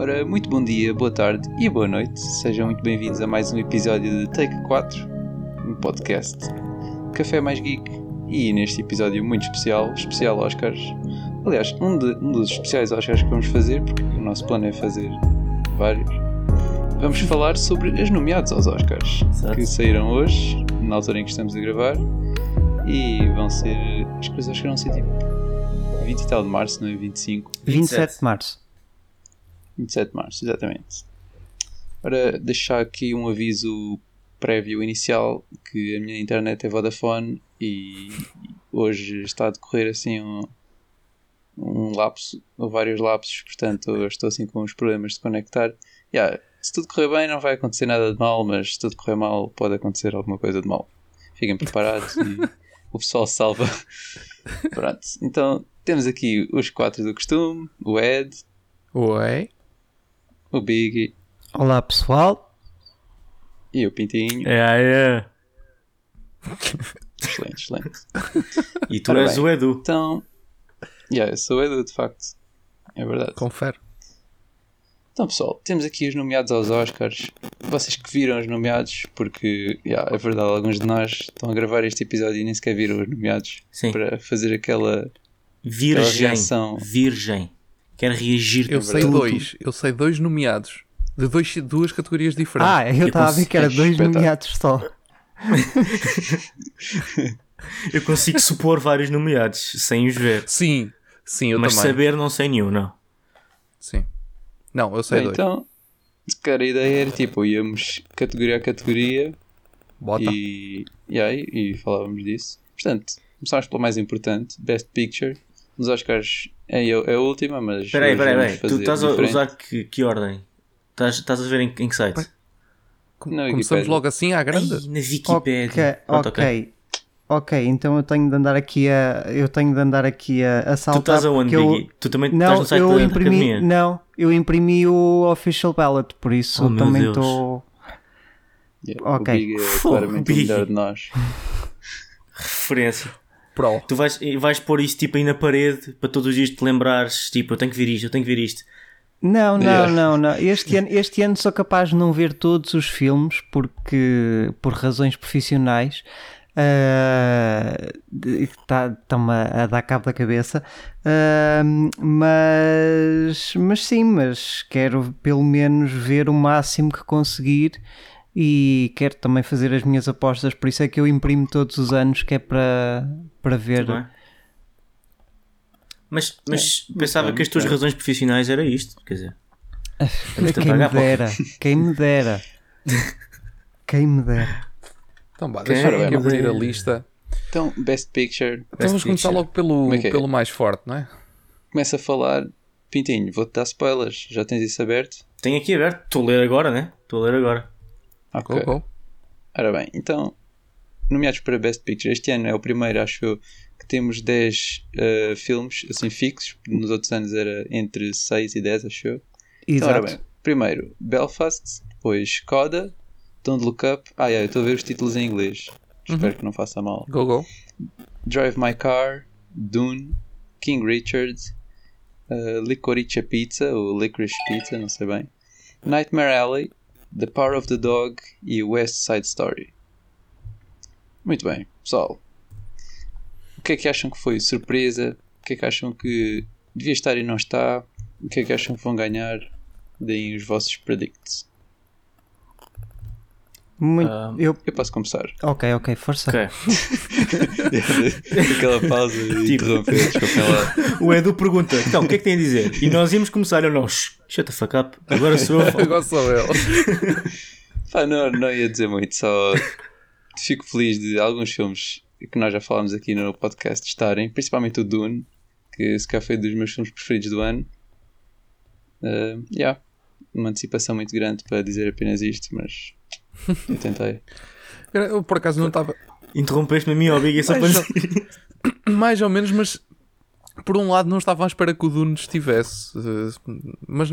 Ora, muito bom dia, boa tarde e boa noite. Sejam muito bem-vindos a mais um episódio de Take 4, um podcast Café Mais Geek. E neste episódio muito especial, especial Oscars. Aliás, um, de, um dos especiais Oscars que vamos fazer, porque o nosso plano é fazer vários. Vamos falar sobre as nomeados aos Oscars, Exato. que saíram hoje, na altura em que estamos a gravar. E vão ser. As coisas acho que vão ser tipo 20 e tal de março, não é? 25. 27 de março. 27 de março, exatamente. Para deixar aqui um aviso prévio inicial que a minha internet é Vodafone e hoje está a decorrer assim um, um lapso, ou vários lapsos, portanto estou assim com uns problemas de conectar. Yeah, se tudo correr bem não vai acontecer nada de mal, mas se tudo correr mal pode acontecer alguma coisa de mal. Fiquem preparados e o pessoal salva. Pronto, então temos aqui os quatro do costume, o Ed, Oi. O Biggie Olá pessoal. e o Pintinho. É, é. Excelente, excelente. E tu Ora és bem. o Edu. Então, yeah, eu sou o Edu, de facto. É verdade. Confere. Então, pessoal, temos aqui os nomeados aos Oscars. Vocês que viram os nomeados, porque, yeah, é verdade, alguns de nós estão a gravar este episódio e nem sequer viram os nomeados Sim. para fazer aquela. Virgem. reação. Virgem. Quero reagir Eu sei tudo. dois. Eu sei dois nomeados. De dois, duas categorias diferentes. Ah, eu estava a ver que era dois Espetáculo. nomeados só. Eu consigo supor vários nomeados sem os ver. Sim. Sim, eu Mas também. saber não sei nenhum, não. Sim. Não, eu sei Bem, dois. então, calhar a ideia era tipo, íamos categoria a categoria Bota. e, e, e falávamos disso. Portanto, começámos pelo mais importante: Best Picture. Nos Oscars é, é a última, mas. Espera aí, hoje espera aí, vamos espera aí. Tu estás a diferente. usar que, que ordem? Estás, estás a ver em, em que site? Com- Começamos Wikipédia. logo assim à grande. Ai, na Ok, Wikipédia. Pronto, ok. Ok, então eu tenho de andar aqui a. Eu tenho de andar aqui a, a Tu saltar. estás aonde, eu- Biggie? Tu também Não, estás no site eu da, da imprimi. academia? Não, eu imprimi o official ballot, por isso Oh, também estou. Yeah, Ok. O Big é claramente o melhor de nós. Referência. Pro. Tu vais, vais pôr isso tipo aí na parede para todos os dias te lembrares, tipo, eu tenho que ver isto, eu tenho que ver isto. Não, não, Yeah. não, não. Este ano, este ano sou capaz de não ver todos os filmes porque por razões profissionais está-me a, a dar cabo da cabeça. Ah, mas, mas sim, mas quero pelo menos ver o máximo que conseguir e quero também fazer as minhas apostas, por isso é que eu imprimo todos os anos que é para, para ver. É? Mas, mas É, pensava muito que as tuas bem. razões profissionais era isto, quer dizer. Quem me dera, quem me dera, quem me dera. Então, vá, Quem deixa eu é abrir a é? lista. Então, Best Picture. Então vamos começar Picture. logo pelo, é é? pelo mais forte, não é? Começa a falar. Pintinho, vou-te dar spoilers. Já tens isso aberto? Tenho aqui aberto, estou a ler agora, né? Estou a ler agora. Ok. Go, go. Ora bem, então, nomeados para Best Picture. Este ano é o primeiro, acho eu, que temos 10 eh, filmes assim fixos. Nos outros anos era entre 6 e 10, acho eu. Então, Exato. bem, primeiro Belfast, depois Coda, Don't Look Up. Ah, yeah, eu estou a ver os títulos em inglês. Espero que não faça mal. Go, go. Drive My Car, Dune, King Richard, uh, Licorice Pizza, ou Licorice Pizza, não sei bem, Nightmare Alley, The Power of the Dog e West Side Story. Muito bem, pessoal. O que é que acham que foi surpresa? O que é que acham que devia estar e não está? O que é que acham que vão ganhar? Deem os vossos predicts. Muito, Ah, eu, Eu posso começar. ok, ok, força. Ok. Aquela pausa e Tipo- interromper. O Edu pergunta, então, o que é que tem a dizer? E nós íamos começar, eu não, shut the fuck up, agora sou eu. Agora sou eu. Pá, não, não ia dizer muito, só fico feliz de alguns filmes que nós já falámos aqui no podcast estarem, principalmente o Dune, que se calhar foi dos meus filmes preferidos do ano. Uh, yeah, uma antecipação muito grande para dizer apenas isto, mas eu tentei. Eu por acaso não estava. Interrompeste-me a Biggie, só para dizer. Mais ou menos, mas por um lado não estava à espera que o Dune estivesse. eh, Mas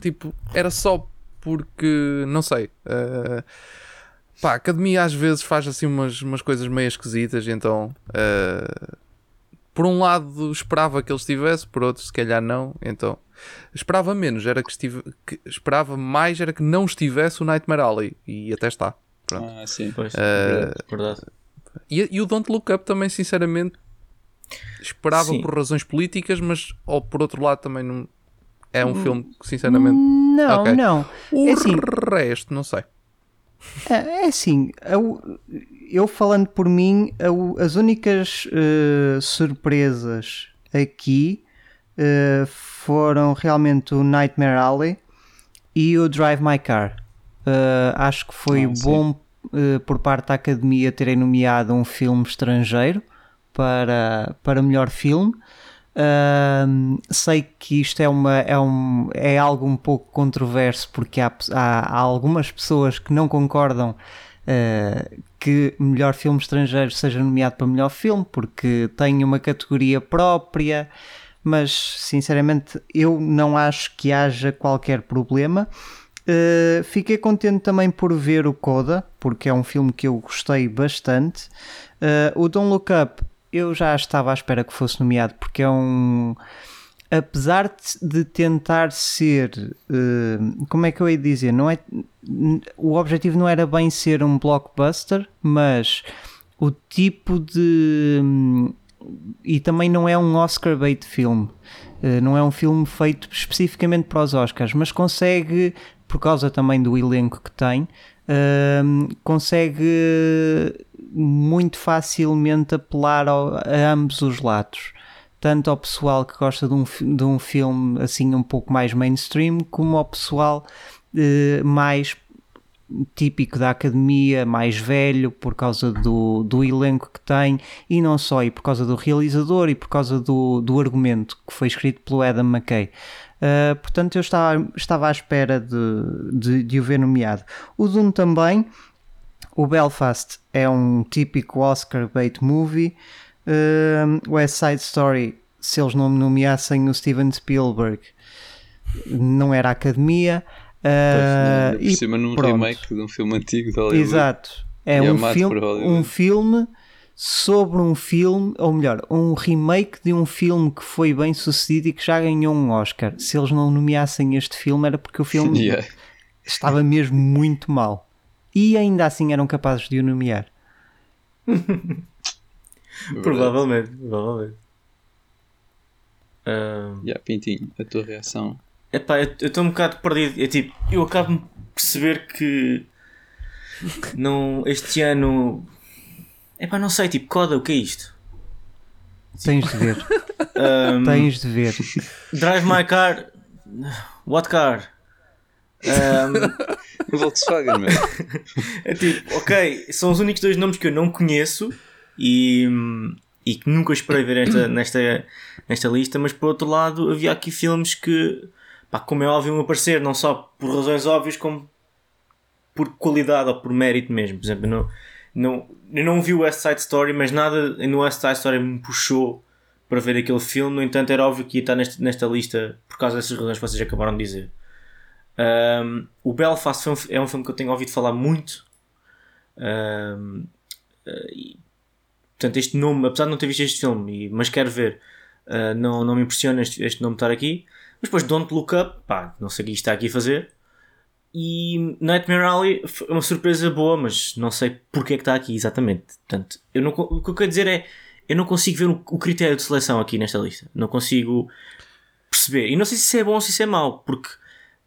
tipo, era só porque não sei. eh, pá, a academia às vezes faz assim umas, umas coisas meio esquisitas, então eh, por um lado esperava que ele estivesse, por outro se calhar não, então Esperava menos, era que, estive, que- esperava mais, era que não estivesse o Nightmare Alley. E até está. Pronto. Ah, sim. Pois, Eh, verdade. E, e o Don't Look Up também, sinceramente, esperava Sim. por razões políticas, mas ou por outro lado também não. É um filme que, sinceramente. Não, Ok. não. O é assim, resto, não sei. É, é assim, eu, falando por mim, as únicas eh, surpresas aqui eh, foram realmente o Nightmare Alley e o Drive My Car. Eh, acho que foi Ah, bom por parte da academia terem nomeado um filme estrangeiro para, para melhor filme. Sei que isto é, uma, é, um, é algo um pouco controverso porque há, há, há algumas pessoas que não concordam ah, que melhor filme estrangeiro seja nomeado para melhor filme porque tem uma categoria própria, mas sinceramente eu não acho que haja qualquer problema. Uh, fiquei contente também por ver o Coda, porque é um filme que eu gostei bastante. Uh, o Don't Look Up, eu já estava à espera que fosse nomeado, porque é um. Apesar de- tentar ser. uh, como é que eu ia dizer? Não é, o objetivo não era bem ser um blockbuster, mas o tipo de. E também não é um Oscar bait filme. Uh, não é um filme feito especificamente para os Oscars, mas consegue, por causa também do elenco que tem, um, consegue muito facilmente apelar ao- a ambos os lados. Tanto ao pessoal que gosta de um, de um filme assim um pouco mais mainstream, como ao pessoal eh, mais típico da academia, mais velho, por causa do, do elenco que tem, e não só, e por causa do realizador e por causa do, do argumento que foi escrito pelo Adam McKay. Uh, portanto, eu estava, estava à espera de, de, de o ver nomeado. O Dune também. O Belfast é um típico Oscar bait movie. Uh, West Side Story, se eles não nomeassem o Steven Spielberg, não era academia. Uh, Por e cima num pronto. remake de um filme antigo de Hollywood. Exato. É um amado filme, um filme sobre um filme, ou melhor, um remake de um filme que foi bem sucedido e que já ganhou um Oscar. Se eles não nomeassem este filme era porque o filme Yeah. estava mesmo muito mal. E ainda assim eram capazes de o nomear. Provavelmente, provavelmente. Ah, Yeah, Pintinho, a tua reação. Epá, eu eu estou um bocado perdido. É tipo, eu acabo de perceber que não, este ano. Epá, não sei, tipo, coda, o que é isto? Tens de ver. Ahm, Tens de ver. drive my car. What car? Ahm, Volkswagen, meu. é tipo, ok, são os únicos dois nomes que eu não conheço e, e que nunca esperei ver esta, nesta, nesta lista, mas por outro lado havia aqui filmes que, pá, como é óbvio, aparecer, não só por razões óbvias, como por qualidade ou por mérito mesmo. Por exemplo, não, não, eu não vi o West Side Story, mas nada no West Side Story me puxou para ver aquele filme. No entanto, era óbvio que ia estar nesta lista por causa dessas razões que vocês acabaram de dizer. Um, o Belfast é um filme que eu tenho ouvido falar muito. Um, uh, e, portanto, este nome, apesar de não ter visto este filme, mas quero ver, uh, não, não me impressiona este, este nome estar aqui. Mas depois, Don't Look Up, pá, não sei o que está aqui a fazer. E Nightmare Alley foi uma surpresa boa, mas não sei porque é que está aqui exatamente. Portanto, eu não, o que eu quero dizer é eu não consigo ver o, o critério de seleção aqui nesta lista. Não consigo perceber. E não sei se isso é bom ou se isso é mau, porque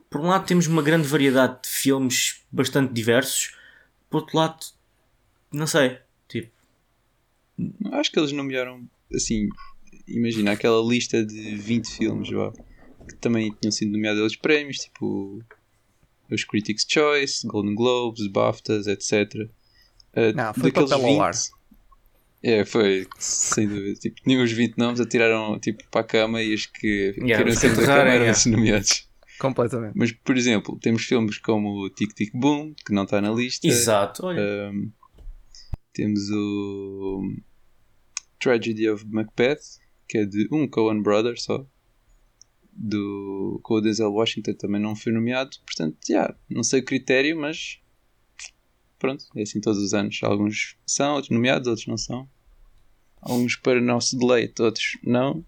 por um lado temos uma grande variedade de filmes bastante diversos, por outro lado, não sei. Tipo, Acho que eles nomearam, assim, imagina aquela lista de 20 filmes, vá, que também tinham sido nomeados aos prémios, tipo os Critics' Choice, Golden Globes, BAFTAs, etc. Uh, Não, foi daqueles papel ao ar. É, foi, sem dúvida. Tipo, tinham os 20 nomes, atiraram tipo, para a cama e os que Yeah, queriam sempre da cama eram yeah. esses nomeados. Completamente. Mas, por exemplo, temos filmes como o Tic Tic Boom, que não está na lista. exato, olha. Um, temos o Tragedy of Macbeth, que é de um Coen Brother só. Do, com o Denzel Washington também não foi nomeado. Portanto, já, não sei o critério, mas pronto, é assim todos os anos. Alguns são, outros nomeados, outros não são. Alguns para nosso deleite, outros não.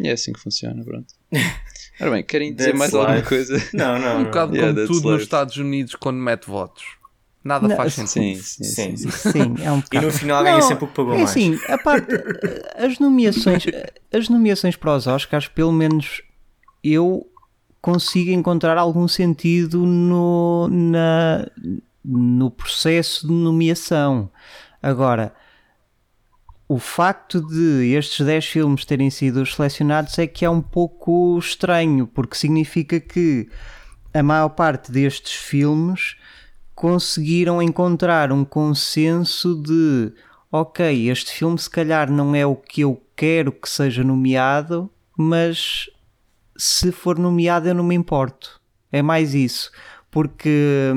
E é assim que funciona, pronto. Ora bem, querem dizer That's mais alguma life. coisa? Não, não, Um bocado Yeah, como tudo nos life. Estados Unidos quando mete votos. Nada Não, faz sentido. Sim, sim, Sim, sim. sim. Sim, é um E bocado. no final ganha sempre o que pagou é mais. assim, a parte, as nomeações, as nomeações para os Oscars, pelo menos eu consigo encontrar algum sentido no, na, no processo de nomeação. Agora, o facto de estes 10 filmes terem sido os selecionados é que é um pouco estranho, porque significa que a maior parte destes filmes conseguiram encontrar um consenso de ok, este filme se calhar não é o que eu quero que seja nomeado, mas se for nomeado eu não me importo. É mais isso. Porque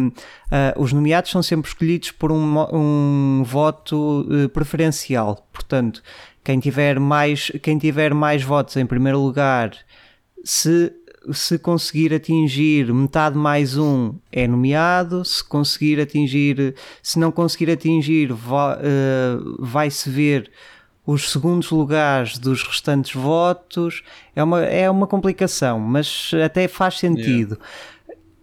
ah, os nomeados são sempre escolhidos por um, um voto eh, preferencial. Portanto, quem tiver, mais, quem tiver mais votos em primeiro lugar, se, se conseguir atingir metade mais um, é nomeado. Se conseguir atingir, se não conseguir atingir, eh, vai-se ver os segundos lugares dos restantes votos. É uma, é uma complicação, mas até faz sentido.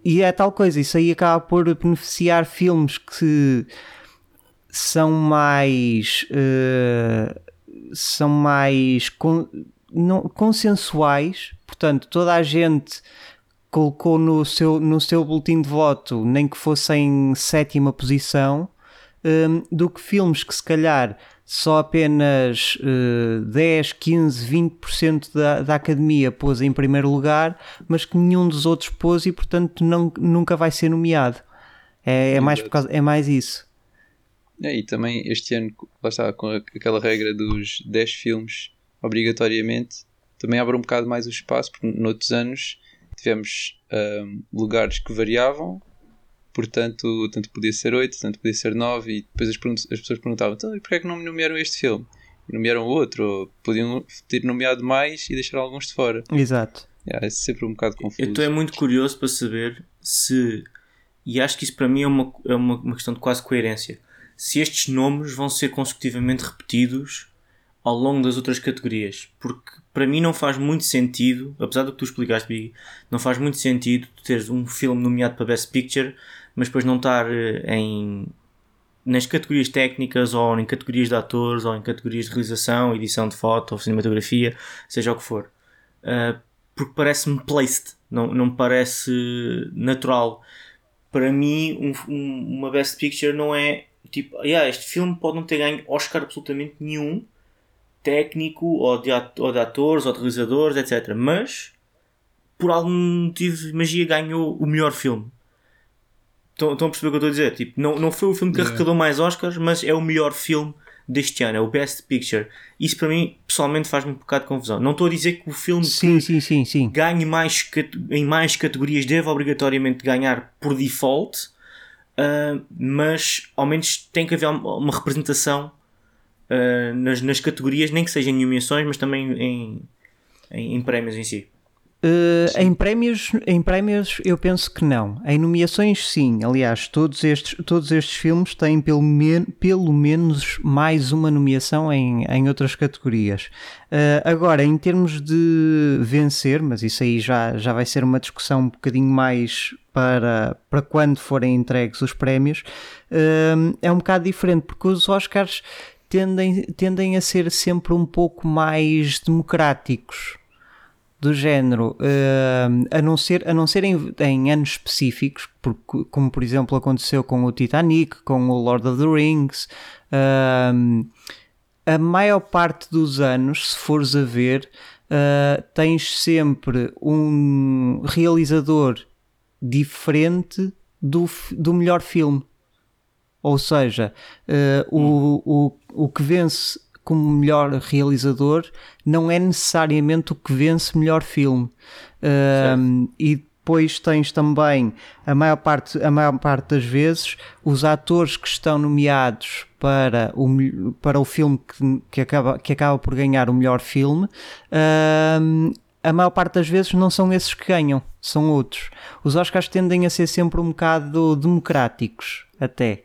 E é tal coisa, isso aí acaba por beneficiar filmes que são mais eh, são mais con- não- consensuais, portanto, toda a gente colocou no seu, no seu boletim de voto, nem que fosse em sétima posição, hum, do que filmes que se calhar só apenas eh, 10, 15, 20% da, da academia pôs em primeiro lugar, mas que nenhum dos outros pôs e portanto não, nunca vai ser nomeado. É, é mais por causa, é mais isso. É, e também este ano, lá está, com aquela regra dos 10 filmes, obrigatoriamente, também abre um bocado mais o espaço, porque noutros anos tivemos ahm, lugares que variavam, portanto, tanto podia ser 8, tanto podia ser 9, e depois as, as pessoas perguntavam, então, e porquê é que não me nomearam este filme? E nomearam outro, ou podiam ter nomeado mais e deixar alguns de fora. Exato. Yeah, é sempre um bocado confuso. Eu estou é muito curioso para saber se, e acho que isso para mim é uma, é uma, uma questão de quase coerência, se estes nomes vão ser consecutivamente repetidos ao longo das outras categorias. Porque para mim não faz muito sentido, apesar do que tu explicaste, Big, não faz muito sentido tu teres um filme nomeado para Best Picture, mas depois não estar eh, em nas categorias técnicas ou em categorias de atores ou em categorias de realização, edição de foto ou cinematografia, seja o que for. Uh, porque parece-me placed, não, não me parece natural. Para mim, um- um- uma Best Picture não é tipo, yeah, este filme pode não ter ganho Oscar absolutamente nenhum, técnico ou de, ou de atores ou de realizadores, etc. Mas por algum motivo magia ganhou o melhor filme. Estão, estão a perceber o que eu estou a dizer? Tipo, não, não foi o filme que Yeah. arrecadou mais Oscars, mas é o melhor filme deste ano, é o Best Picture. Isso para mim, pessoalmente, faz-me um bocado de confusão. Não estou a dizer que o filme Sim, sim, sim, sim. ganhe mais em mais categorias deve obrigatoriamente ganhar por default, ah, mas ao menos tem que haver uma representação ah, nas, nas categorias, nem que seja em nomeações, mas também em, em, em prémios em si. Uh, em, prémios, em prémios eu penso que não. Em nomeações sim. Aliás, todos estes, todos estes filmes têm pelo, men pelo menos mais uma nomeação em, em outras categorias. Uh, agora, em termos de vencer, mas isso aí já, já vai ser uma discussão um bocadinho mais para, para quando forem entregues os prémios, uh, é um bocado diferente, porque os Oscars tendem, tendem a ser sempre um pouco mais democráticos do género, eh, a não ser, a não ser em, em anos específicos, porque, como por exemplo aconteceu com o Titanic, com o Lord of the Rings, eh, a maior parte dos anos, se fores a ver, eh, tens sempre um realizador diferente do, do melhor filme. Ou seja, eh, o, o, o que vence como melhor realizador não é necessariamente o que vence melhor filme. Um, e depois tens também a maior, parte, a maior parte das vezes os atores que estão nomeados para o, para o filme que, que, acaba, que acaba por ganhar o melhor filme. um, a maior parte das vezes não são esses que ganham, são outros. Os Oscars tendem a ser sempre um bocado democráticos, até.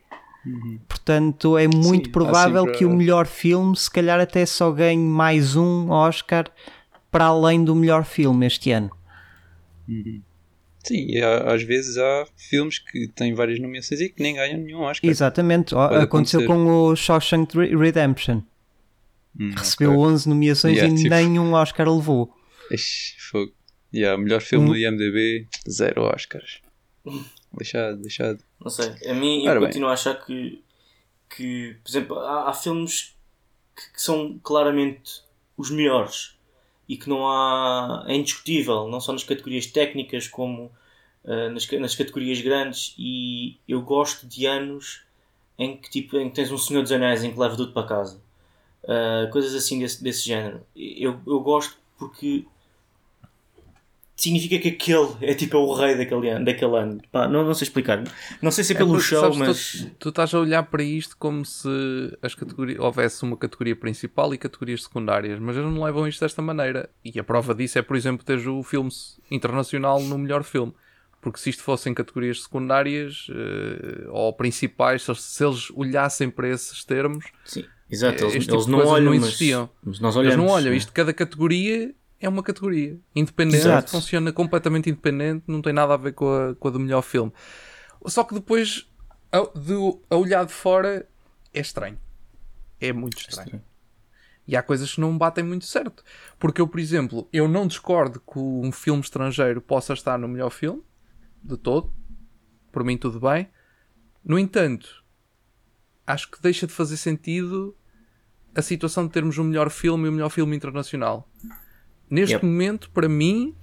Portanto, é muito Sim, provável sempre que o melhor filme, se calhar, até só ganhe mais um Oscar para além do melhor filme este ano. Sim, e há- às vezes há filmes que têm várias nomeações e que nem ganham nenhum Oscar. Exatamente, Pode aconteceu acontecer. com o Shawshank Re- Redemption. Hum, Recebeu ok. 11 nomeações Yeah, e tipo- nenhum Oscar levou. Ixi, fogo. Yeah, melhor filme Um- no IMDB, zero Oscars. Deixado, deixado. Não sei. A mim, eu Ora bem. continuo a achar que, que por exemplo, há, há filmes que, que são claramente os melhores e que não há. é indiscutível, não só nas categorias técnicas como ah, nas, nas categorias grandes. E eu gosto de anos em que, tipo, em que tens um Senhor dos Anéis em que leva tudo para casa. Ah, coisas assim desse, desse género. Eu, eu gosto porque significa que aquele é tipo é o rei daquele ano. Daquele ano. Pá, não, não sei explicar. Não sei se é pelo porque, show, sabes, mas. tu, tu estás a olhar para isto como se as categorias, houvesse uma categoria principal e categorias secundárias, mas eles não levam isto desta maneira. E a prova disso é, por exemplo, teres o filme internacional no melhor filme. Porque se isto fossem categorias secundárias eh, ou principais, se, eles olhassem para esses termos, Sim, exato. Eles, Este tipo eles não olham, não mas- existiam. Mas, nós olhamos. eles não olham. né? Isto, cada categoria é uma categoria. Independente, Exato. funciona completamente independente, não tem nada a ver com a, com a do melhor filme. Só que depois, a, de, a olhar de fora, é estranho. É muito estranho. E há coisas que não me batem muito certo. Porque eu, por exemplo, eu não discordo que um filme estrangeiro possa estar no melhor filme, de todo. Por mim, tudo bem. No entanto, acho que deixa de fazer sentido a situação de termos o melhor filme e o melhor filme internacional. Neste Yep. momento, para mim,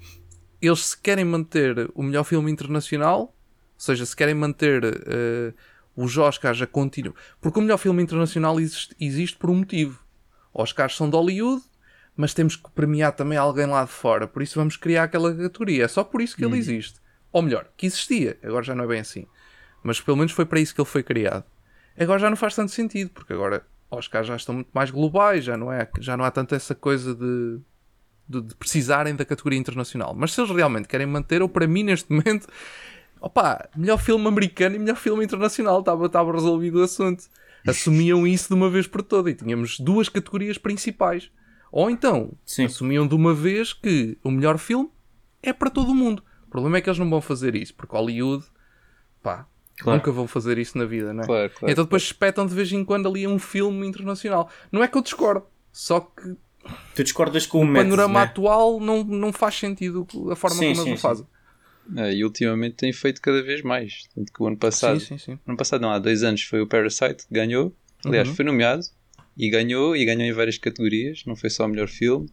eles se querem manter o melhor filme internacional, ou seja, se querem manter eh, os Oscars a contínuo. Porque o melhor filme internacional existe, existe por um motivo. Oscars são de Hollywood, mas temos que premiar também alguém lá de fora. Por isso vamos criar aquela categoria. É só por isso que ele existe. Ou melhor, que existia. Agora já não é bem assim. Mas pelo menos foi para isso que ele foi criado. Agora já não faz tanto sentido, porque agora Oscars já estão muito mais globais, já não, é, já não há tanto essa coisa de, de, de precisarem da categoria internacional. Mas se eles realmente querem manter, ou para mim neste momento, opa, melhor filme americano e melhor filme internacional, estava, estava resolvido o assunto. Assumiam isso de uma vez por toda e tínhamos duas categorias principais. Ou então, Sim. assumiam de uma vez que o melhor filme é para todo o mundo. O problema é que eles não vão fazer isso, porque Hollywood, pá, Claro. nunca vão fazer isso na vida, não é? Claro, claro. Então depois espetam de vez em quando ali um filme internacional. Não é que eu discordo, só que Tu discordas com o o método, panorama né? atual não, não faz sentido a forma Sim, como sim, eles o fazem. É, e ultimamente tem feito cada vez mais. Tanto que o ano passado, Sim, sim, sim. ano passado não, há dois anos foi o Parasite que ganhou. Aliás, Uhum. foi nomeado e ganhou, e ganhou em várias categorias. Não foi só o melhor filme.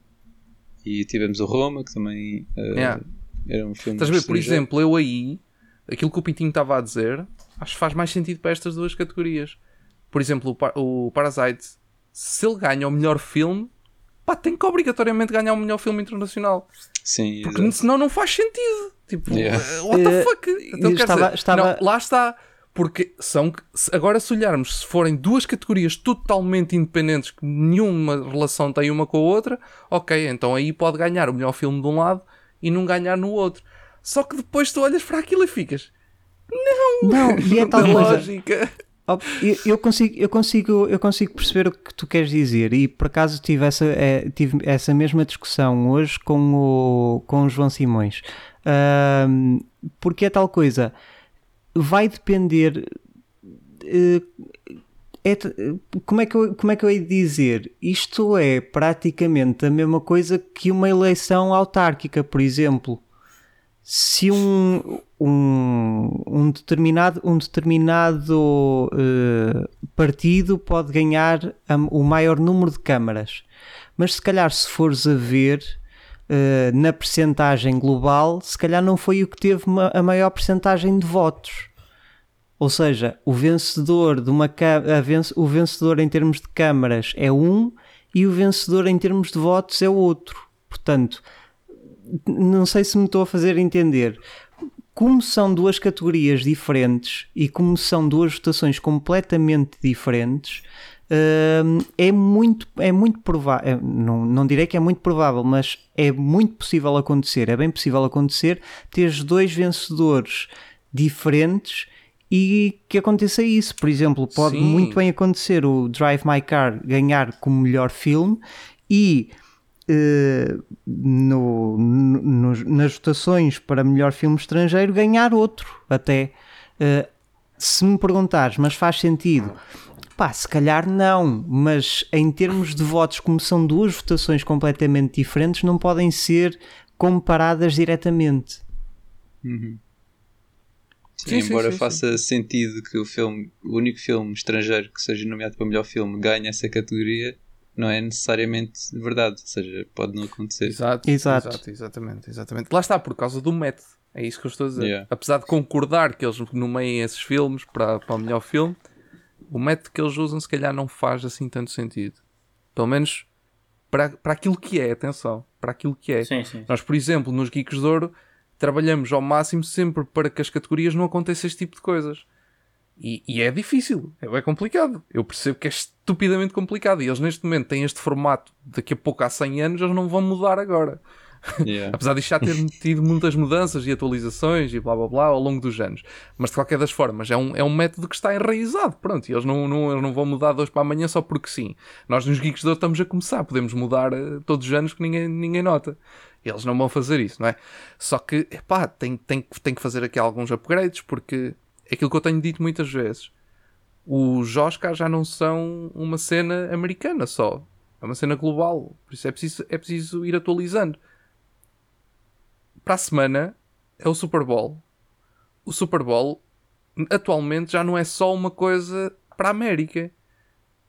E tivemos o Roma, que também eh, Yeah. era um filme. Estás a ver, por exemplo, eu aí, aquilo que o Pintinho estava a dizer, acho que faz mais sentido para estas duas categorias. Por exemplo, o, Par- o Parasite, se ele ganha o melhor filme, pá, tem que obrigatoriamente ganhar o melhor filme internacional. Sim, Porque exato. senão não faz sentido. Tipo, Yeah. eh, what the Eh, fuck? Então, quer estava- dizer, estava- não, lá está. Porque são. Agora, se olharmos, se forem duas categorias totalmente independentes, que nenhuma relação tem uma com a outra, ok, então aí pode ganhar o melhor filme de um lado e não ganhar no outro. Só que depois tu olhas para aquilo e ficas. Não, e é Não tal coisa. lógica. Eu, consigo, eu, consigo, eu consigo perceber o que tu queres dizer e por acaso tive essa, eh, tive essa mesma discussão hoje com o, com o João Simões. Ahm, porque é tal coisa, vai depender. eh, é como, é que eu, como é que eu hei de dizer? Isto é praticamente a mesma coisa que uma eleição autárquica, por exemplo se um, um, um determinado, um determinado eh, partido pode ganhar a- o maior número de câmaras, mas se calhar se fores a ver eh, na percentagem global, se calhar não foi o que teve ma- a maior percentagem de votos. Ou seja, o vencedor de uma o vencedor em termos de câmaras é um e o vencedor em termos de votos é outro. Portanto, não sei se me estou a fazer entender. Como são duas categorias diferentes e como são duas votações completamente diferentes, hum, é muito, é muito provável, não, não direi que é muito provável, mas é muito possível acontecer, é bem possível acontecer teres dois vencedores diferentes e que aconteça isso. Por exemplo, pode Sim. muito bem acontecer o Drive My Car ganhar como melhor filme e no, no, nas votações para melhor filme estrangeiro ganhar outro até. Eh, se me perguntares, mas faz sentido? Pá, se calhar não, mas em termos de votos, como são duas votações completamente diferentes, não podem ser comparadas diretamente. Uhum. Sim, Sim, sim, embora sim, faça sentido que o filme, o único filme estrangeiro que seja nomeado para melhor filme ganhe essa categoria, não é necessariamente verdade, ou seja, pode não acontecer. Exato, Exato. exato, exatamente, exatamente. Lá está, por causa do método. É isso que eu estou a dizer. Yeah. Apesar de concordar que eles nomeiem esses filmes para, para o melhor filme, o método que eles usam se calhar não faz assim tanto sentido. Pelo menos para, para aquilo que é, atenção, para aquilo que é. Sim, sim. Nós, por exemplo, nos Geeks de Ouro, trabalhamos ao máximo sempre para que as categorias não aconteçam este tipo de coisas. E, e é difícil, é complicado. Eu percebo que é estupidamente complicado. E eles neste momento têm este formato, daqui a pouco há 100 anos, eles não vão mudar agora. Yeah. Apesar disto já ter tido muitas mudanças e atualizações e blá blá blá ao longo dos anos. Mas de qualquer das formas, é um, é um método que está enraizado. Pronto, e eles não, não, eles não vão mudar de hoje para amanhã só porque sim. Nós nos Geeks de Ouro estamos a começar, podemos mudar eh, todos os anos que ninguém, ninguém nota. Eles não vão fazer isso, não é? Só que, epá, tem, tem, tem que fazer aqui alguns upgrades porque é aquilo que eu tenho dito muitas vezes. Os Oscars já não são uma cena americana só. É uma cena global. Por isso é preciso, é preciso ir atualizando. Para a semana é o Super Bowl. O Super Bowl atualmente já não é só uma coisa para a América.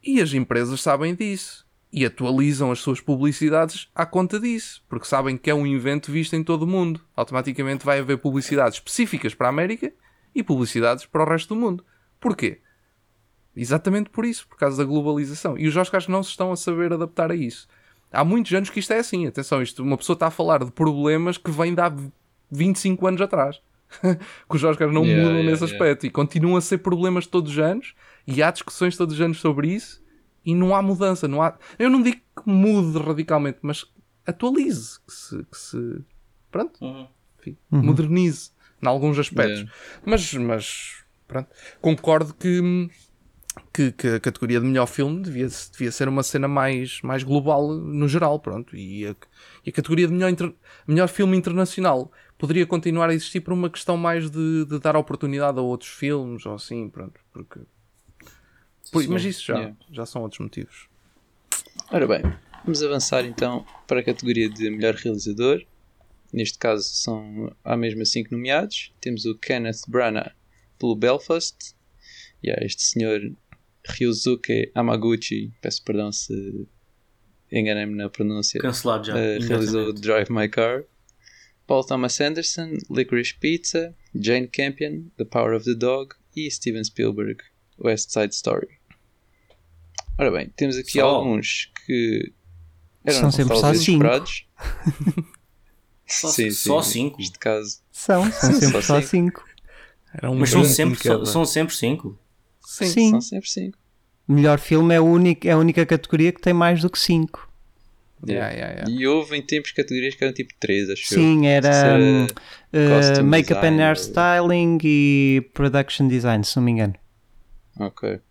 E as empresas sabem disso. E atualizam as suas publicidades à conta disso. Porque sabem que é um evento visto em todo o mundo. Automaticamente vai haver publicidades específicas para a América e publicidades para o resto do mundo. Porquê? Exatamente por isso, por causa da globalização. E os Oscars não se estão a saber adaptar a isso. Há muitos anos que isto é assim. Atenção, isto, uma pessoa está a falar de problemas que vêm de há 25 anos atrás. que os Oscars não Yeah, mudam yeah, nesse yeah. aspecto. E continuam a ser problemas todos os anos. E há discussões todos os anos sobre isso. E não há mudança. Não há... Eu não digo que mude radicalmente, mas atualize. Que se... Que se... Pronto Uhum. enfim, modernize em alguns aspectos. Yeah. Mas, mas pronto, concordo que, que, que a categoria de melhor filme devia, devia ser uma cena mais, mais global no geral, pronto. E a, e a categoria de melhor, inter- melhor filme internacional poderia continuar a existir por uma questão mais de, de dar oportunidade a outros filmes ou assim, pronto. Porque, Pois, mas isso já, Yeah. já são outros motivos. Ora bem, vamos avançar então para a categoria de melhor realizador. Neste caso são há mesmo cinco nomeados. Temos o Kenneth Branagh pelo Belfast. E há este senhor Ryuzuke Hamaguchi, peço perdão se enganei-me na pronúncia, Cancelado já. eh, realizou. Drive My Car. Paul Thomas Anderson, Licorice Pizza, Jane Campion, The Power of the Dog e Steven Spielberg, West Side Story. Ora bem, temos aqui Só. alguns que eram São sempre só talvez cinco. esperados. Só- sim, só sim, cinco? Neste caso, São, são sempre só só cinco. Era um Mas são sempre, em cada. são, sempre cinco. Sim. Sim. são sempre cinco. Melhor filme é, o único, é a única categoria que tem mais do que cinco. Yeah, yeah, yeah. E houve em tempos categorias que eram tipo 3, acho eu. Sim, era Se hum, uh, Make-up and design ou- Hairstyling e Production Design, se não me engano. Ok.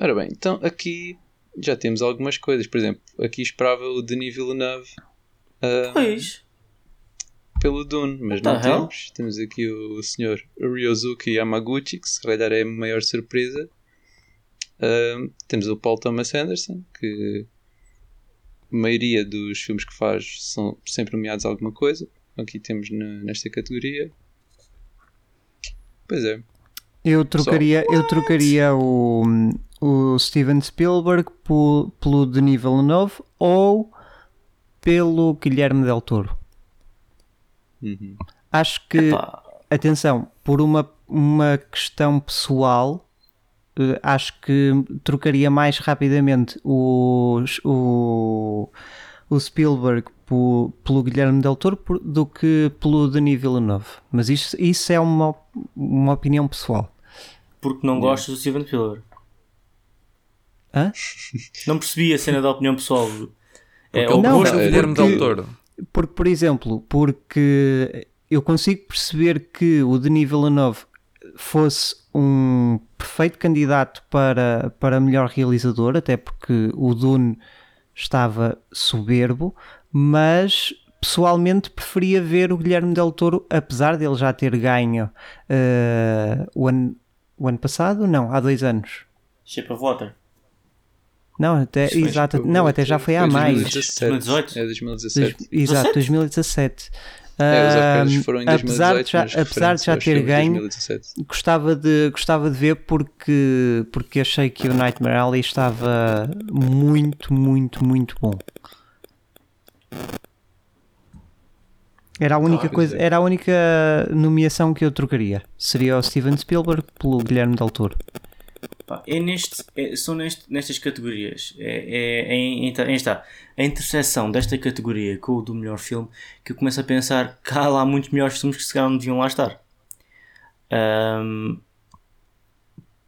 Ora bem, então aqui já temos algumas coisas. Por exemplo, aqui esperava o Denis Villeneuve ah, Pois. pelo Dune, mas não hell? temos. Temos aqui o Sr. Ryozuki Yamaguchi, que se calhar é a maior surpresa. Ah, temos o Paul Thomas Anderson, que a maioria dos filmes que faz são sempre nomeados a alguma coisa. Aqui temos na- nesta categoria. Pois é. Eu trocaria, eu trocaria o, o Steven Spielberg po- pelo Denis Villeneuve ou pelo Guilherme Del Toro. Uhum. Acho que, Epá, atenção, por uma, uma questão pessoal, eh, acho que trocaria mais rapidamente o, o, o Spielberg po- pelo Guilherme Del Toro por- do que pelo Denis Villeneuve. Mas isso, isso é uma, uma opinião pessoal. porque não gostas do Steven Spielberg. Hã? Não percebi a cena da opinião pessoal. É, Porque o gosto do Guilherme porque- Del Toro. Porque, por exemplo, porque eu consigo perceber que o Denis Villeneuve fosse um perfeito candidato para, para melhor realizador, até porque o Dune estava soberbo, mas pessoalmente preferia ver o Guilherme Del Toro, apesar dele já ter ganho eh, o, ano, o ano passado, não, há dois anos. Shape of Water. Não, até, Isso exato, não, até já foi há mais. 2017. 2018? É 2017. Dois- exato, 2017. É, os Oscars Ahm, foram em apesar 2018, de já, apesar de já ter ganho, 2017. gostava de, gostava de ver porque, porque achei que o Nightmare Alley estava muito, muito, muito bom. Era a única Ah, coisa, é. era a única nomeação que eu trocaria. Seria o Steven Spielberg pelo Guilherme Del Toro. Pá, é neste, é- são neste, nestas categorias. É, é, é em- em- está, a interseção desta categoria com o do melhor filme que eu começo a pensar que há lá muitos melhores filmes que se calhar não deviam lá estar. Ahm,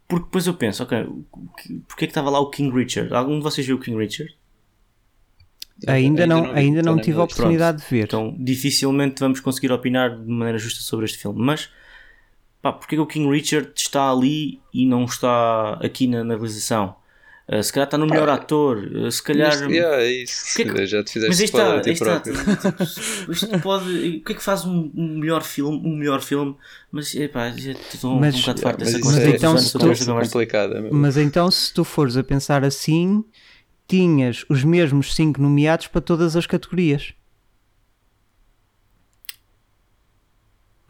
porque depois eu penso, ok, porque é que estava lá o King Richard? Algum de vocês viu o King Richard? Ainda, não, vi, ainda não tive a oportunidade de ver. Então dificilmente vamos conseguir opinar de maneira justa sobre este filme. Mas pá, porque é que o King Richard está ali e não está aqui na, na realização? Uh, se calhar está no melhor Ah, ator, uh, se calhar. Mas, yeah, é isso. Que é que- Já te fizeste Mas está, a ti está. próprio. tipo, Isto pode. O que é que faz um, um melhor filme? Um melhor filme, mas epá, já estou Mas- um bocado farto dessa coisa. Mas é, então, se tu- complicada. Mas então, se tu fores a pensar assim, tinhas os mesmos 5 nomeados para todas as categorias.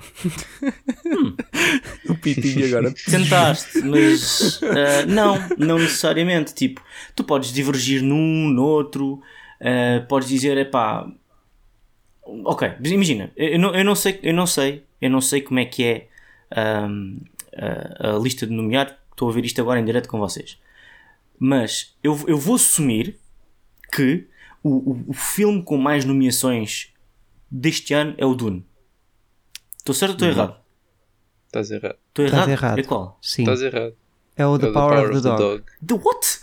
O Pitinho agora. Tentaste, mas ah, não, não necessariamente. Tipo, tu podes divergir num, no outro, ah, podes dizer, é pá, ok, imagina, eu não, eu não sei, eu não sei, eu não sei como é que é ahm, a, a lista de nomeados. Estou a ver isto agora em direto com vocês, mas eu, eu vou assumir que o, o, o filme com mais nomeações deste ano é o Dune. Estou certo ou estou errado? Estás errado. Estou Estás errado? errado. É qual? Sim, Estás errado. é o É The o Power, of the, Dog. The what?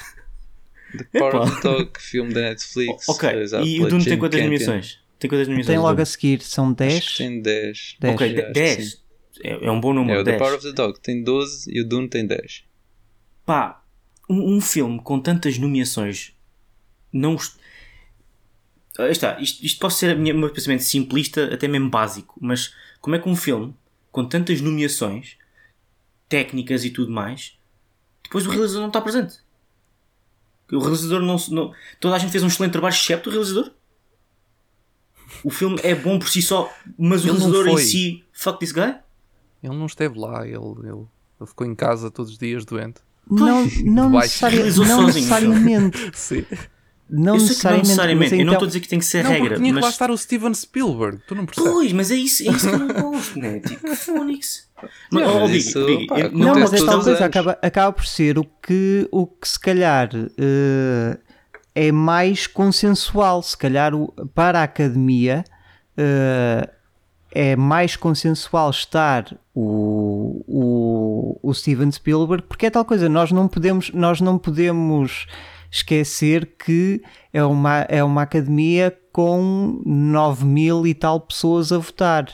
The Power of the Dog, filme da Netflix. Ok, realizado e o Dune tem quantas nomeações? Tem quantas nomeações? Tem logo a seguir, são 10. Acho que tem 10. Dez. Ok, Acho que 10. sim. É, é um bom número, É, o The 10. Power of the Dog tem 12 e o Dune tem 10. Pá, um, um filme com tantas nomeações não. Aí está, isto, isto pode ser o meu pensamento simplista, até mesmo básico, mas como é que um filme com tantas nomeações técnicas e tudo mais, depois o realizador não está presente? O realizador não, se- não. Toda a gente fez um excelente trabalho, excepto o realizador. O filme é bom por si só, mas o Ele não realizador em si, fuck this guy? Ele não esteve lá, ele, ele, ele ficou em casa todos os dias doente. Não, não, necessari- não necessariamente. Sim. Não eu que não necessariamente. necessariamente, mas eu não então- estou a dizer que tem que ser Não, regra, tinha que lá mas. estar o Steven Spielberg, tu não percebes? Pois, mas é isso, é isso que eu não gosto, né? Tipo, Fónix. Mas, Não, mas isso, Big, pá, Não, mas os coisa, acaba, acaba por ser o que, o que se calhar eh, é mais consensual. Se calhar o- para a academia eh, é mais consensual estar o, o, o Steven Spielberg, porque é tal coisa, nós não podemos, nós não podemos esquecer que é uma, é uma academia com 9 mil e tal pessoas a votar.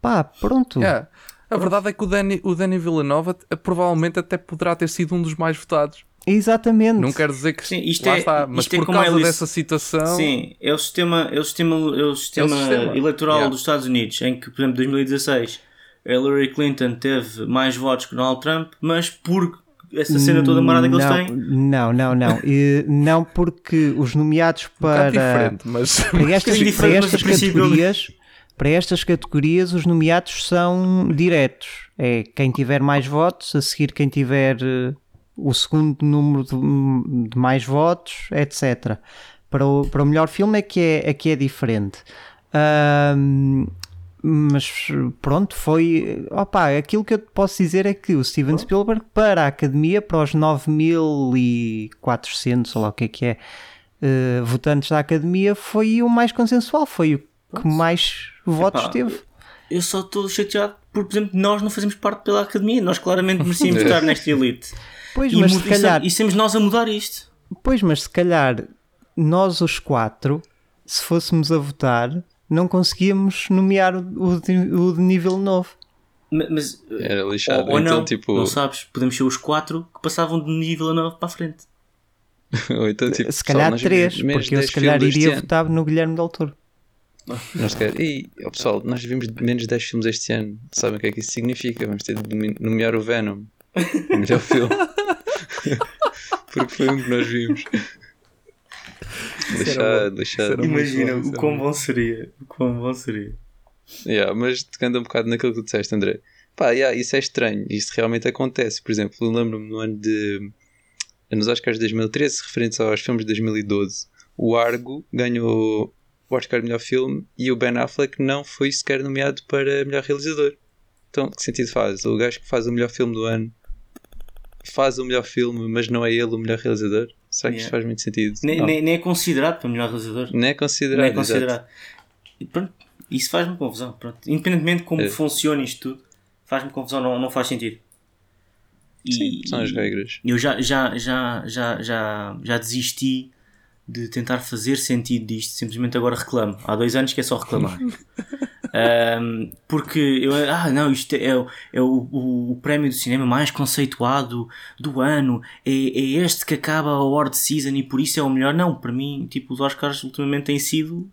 Pá, pronto. Yeah. A verdade é que o Danny, o Danny Villanova provavelmente até poderá ter sido um dos mais votados. Exatamente. Não quer dizer que Sim, isto lá é- está, mas isto é por como causa dessa situação. Sim, é o sistema, é o sistema, é o sistema, sistema. eleitoral Yeah. dos Estados Unidos, em que, por exemplo, 2016, a Hillary Clinton teve mais votos que Donald Trump, mas por essa cena toda marada que eles não, têm. Não, não, não. E, não porque os nomeados Um para, diferente, mas para estas, Um para mas estas princípio- categorias, para estas categorias, os nomeados são diretos. É quem tiver mais votos, a seguir quem tiver eh, o segundo número de, de mais votos, etc. Para o, para o melhor filme é que é, é que é diferente. Ahm, mas pronto, foi. Opa, aquilo que eu te posso dizer é que o Steven Spielberg, para a academia, para os 9400, ou lá o que é que é, eh, votantes da academia, foi o mais consensual, foi o que mais votos Epá, teve. Eu só estou chateado porque, por exemplo, nós não fazemos parte pela academia, nós claramente merecíamos estar nesta elite. Pois, E, mas se calhar, e temos nós a mudar isto. pois, mas se calhar nós os quatro, se fôssemos a votar, não conseguíamos nomear o, o de- o de nível novo. Ma- Mas, Era ou, lixado. ou então, não, tipo. não sabes, podemos ser os quatro que passavam de nível a 9 para a frente. Ou então, tipo, se calhar nós três, porque eu 10 se calhar iria ano. votar no Guilherme Del Toro. Nós quer... E, ó, pessoal, nós vimos menos 10 filmes este ano. Sabem o que é que isso significa? Vamos ter de nomear o Venom. O melhor filme. Porque foi um que nós vimos. Deixar, deixar. Imagina bom, o quão bom seria. O quão bom seria. Yeah, mas tocando um bocado naquilo que tu disseste, André. Pá, yeah, isso é estranho. Isso realmente acontece. Por exemplo, eu lembro-me no ano de. Nos Oscars de 2013, referentes aos filmes de 2012, o Argo ganhou o Oscar de melhor filme e o Ben Affleck não foi sequer nomeado para melhor realizador. Então, que sentido faz? O gajo que faz o melhor filme do ano faz o melhor filme, mas não é ele o melhor realizador? Será que isto Yeah. faz muito sentido? Nem, nem, nem é considerado para melhor realizador. Nem é considerado. não é considerado. Pronto, isso faz-me confusão. Pronto. Independentemente de como É. funciona isto tudo, faz-me confusão, não, não faz sentido. E- Sim, são as regras. Eu já, já, já, já, já, já desisti de tentar fazer sentido disto, simplesmente agora reclamo. Há dois anos que é só reclamar. Ahm, porque eu, ah, não, isto é, o- é o, o, o prémio do cinema mais conceituado do ano, é, é este que acaba a award season e por isso é o melhor. Não, para mim, tipo, os Oscars ultimamente têm sido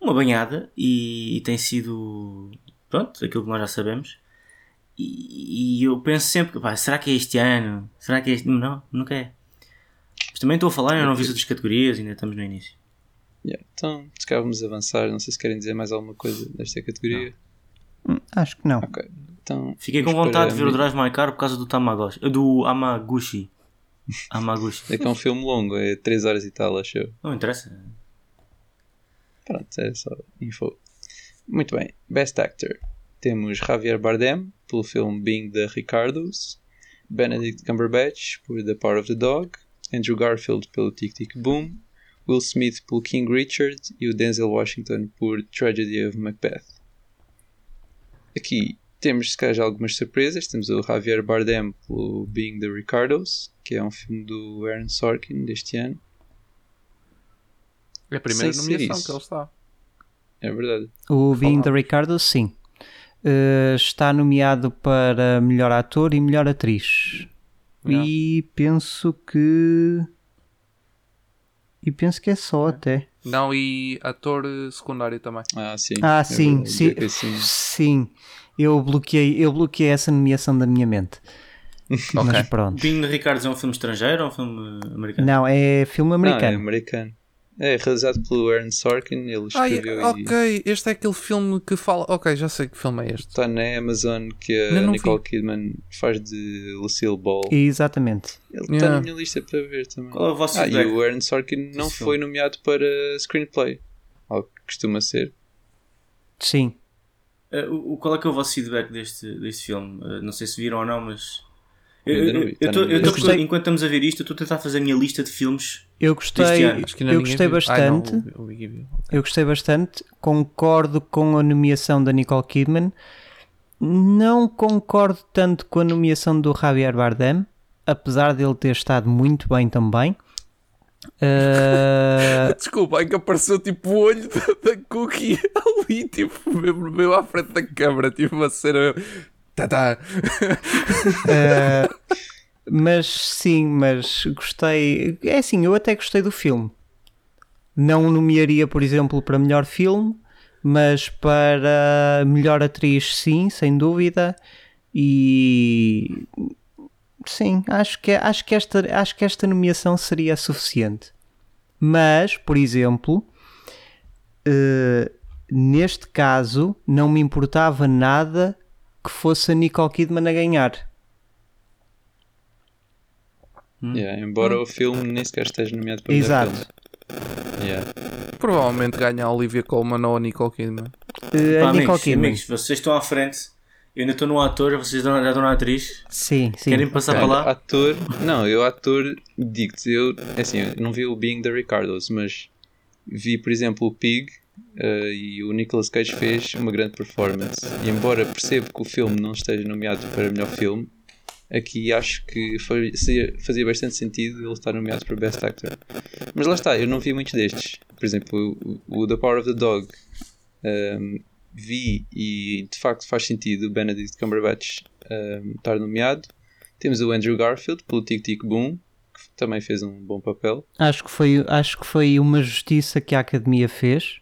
uma banhada e, e tem sido, pronto, aquilo que nós já sabemos. E, e eu penso sempre, pá, será que é este ano? Será que é este? Não, nunca é. Mas também estou a falar, eu não vi as outras categorias, ainda estamos no início. Yeah. Então, se calhar vamos avançar. Não sei se querem dizer mais alguma coisa desta categoria. Hum, Acho que não. Ok. Então, Fiquei com vontade de ver o Drive My Car por causa do Tamagotchi, do Amaguchi. Amaguchi. É que é um filme longo, é 3 horas e tal, acho eu. Não interessa. Pronto, é só info. Muito bem. Best Actor. Temos Javier Bardem, pelo filme Being the Ricardos. Benedict Cumberbatch, por The Power of the Dog. Andrew Garfield, pelo Tic Tic Boom. Will Smith, pelo King Richard. E o Denzel Washington, por Tragedy of Macbeth. Aqui temos, se calhar, já algumas surpresas. Temos o Javier Bardem, pelo Being the Ricardos, que é um filme do Aaron Sorkin deste ano. É a primeira Sem nomeação que ele está. É verdade. O Being the Falámos. Ricardo, sim. Uh, está nomeado para melhor ator e melhor atriz. Yeah. E penso que. E penso que é só até. Não, e ator eh, secundário também. Ah, sim. Ah, É sim, verdade. sim. É sim. Sim. Eu bloqueei, eu bloqueei essa nomeação da minha mente. Ok. Mas pronto. Bingo de Ricardo é um filme estrangeiro ou um filme americano? Não, é filme Não, é americano. É realizado pelo Aaron Sorkin, ele Ah, escreveu e ok, este é aquele filme que fala. Ok, já sei que filme é este. está na Amazon que a não Nicole vi. Kidman faz de Lucille Ball. Exatamente. Ele está Yeah. na minha lista para ver também. Qual é o vosso Ah, e o Aaron Sorkin não Esse foi filme. nomeado para screenplay. Algo que costuma ser. Sim. Uh, o- o- qual é que é o vosso feedback deste, deste filme? Uh, não sei se viram ou não, mas. Eu, eu tá lista. enquanto estamos a ver isto, eu estou a tentar fazer a minha lista de filmes. Eu gostei, eu gostei. Ah, não, bastante. o- o viu. Eu gostei bastante. Concordo com a nomeação da Nicole Kidman. Não concordo tanto com a nomeação do Javier Bardem, apesar dele ter estado muito bem também. Ah, Desculpa, é que apareceu tipo o olho da, da Cookie ali, tipo, mesmo, mesmo à frente da câmara, tipo, uma cena. Tá, ah, mas sim, mas gostei. É assim, eu até gostei do filme. Não o nomearia, por exemplo, para melhor filme, mas para melhor atriz, sim, sem dúvida. E sim, acho que, acho que, esta, acho que esta nomeação seria suficiente. Mas, por exemplo, eh, neste caso, não me importava nada que fosse a Nicole Kidman a ganhar. Yeah, embora o filme nem sequer esteja nomeado para melhor Exato. filme. Yeah. Provavelmente ganha a Olivia Colman ou a Nicole Kidman. Eh, Pá, a Nicole amigos, Kidman. amigos, vocês estão à frente. Eu ainda estou no ator, vocês já estão na atriz. Sim, sim. Querem passar Olha, para lá? Ator, não, eu ator, digo-te, eu, é assim, eu não vi o Being the Ricardos, mas vi, por exemplo, o Pig eh, e o Nicolas Cage fez uma grande performance. E embora percebo que o filme não esteja nomeado para melhor filme, aqui acho que fazia, fazia bastante sentido ele estar nomeado para Best Actor. Mas lá está, eu não vi muitos destes. Por exemplo, o, o The Power of the Dog ehm, vi e de facto faz sentido o Benedict Cumberbatch ehm, estar nomeado. Temos o Andrew Garfield pelo Tic Tic Boom. que também fez um bom papel. Acho que foi, acho que foi uma justiça que a Academia fez.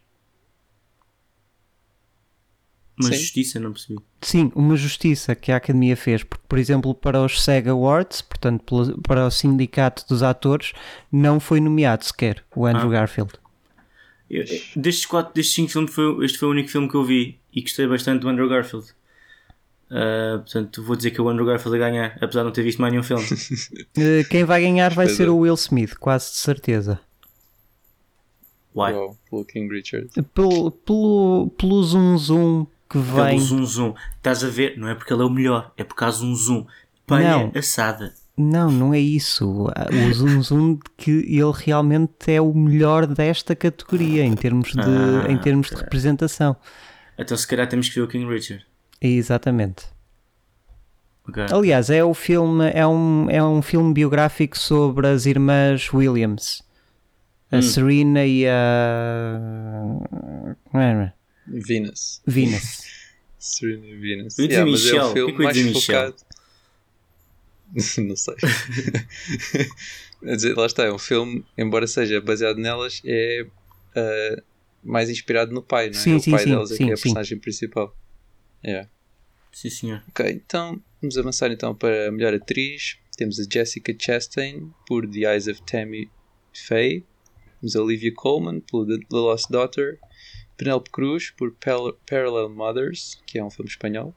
Uma Sim. justiça, não percebi. Sim, uma justiça que a Academia fez, porque, por exemplo, para os SEG Awards, portanto, para o Sindicato dos Atores, não foi nomeado sequer o Andrew Ah. Garfield. Eu- destes quatro, destes cinco filmes, foi, este foi o único filme que eu vi e gostei bastante do Andrew Garfield. Ah, portanto, vou dizer que é o Andrew Garfield a ganhar, apesar de não ter visto mais nenhum filme. Eh, Quem vai ganhar vai ser é. o Will Smith, quase de certeza. Why? Uau, pelo King Richard. Pelo, pelo, pelo zoom zoom que Pelo vem. zoom zoom. Estás a ver? Não é porque ele é o melhor, é por causa um zoom. Palha Não. assada. Não, não é isso. O zoom zoom de que ele realmente é o melhor desta categoria em termos de, Ah, em termos de representação. Então se calhar temos que ver o King Richard. Exatamente. Ok. Aliás, é o filme, é um, é um filme biográfico sobre as irmãs Williams. A Hum. Serena e a. Como era? Venus. Venus. Serena Venus. Eu dizer mas é Michelle. o filme que é que mais Michelle? focado. Não sei. Quer dizer, lá está, é um filme, embora seja baseado nelas, é ah, mais inspirado no pai, não é? Sim, o sim, pai sim, delas é que é a sim. personagem principal. Yeah. Sim, senhor. Ok, então vamos avançar então para a melhor atriz. Temos a Jessica Chastain por The Eyes of Tammy Faye. Temos a Olivia Colman por The The Lost Daughter. Penelope Cruz por Pal- Parallel Mothers, que é um filme espanhol.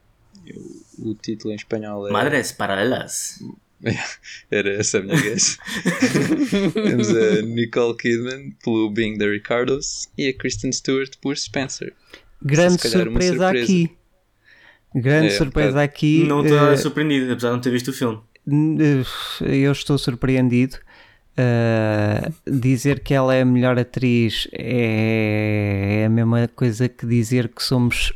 O, o título em espanhol é. Madres paralelas. Era essa a minha guess. Temos a Nicole Kidman pelo Being the Ricardos e a Kristen Stewart por Spencer. Grande surpresa, surpresa. aqui. Grande É, surpresa verdade. aqui. Não estou eh, surpreendido, apesar de não ter visto o filme. Eh, Eu estou surpreendido. Uh, dizer que ela é a melhor atriz é a mesma coisa que dizer que somos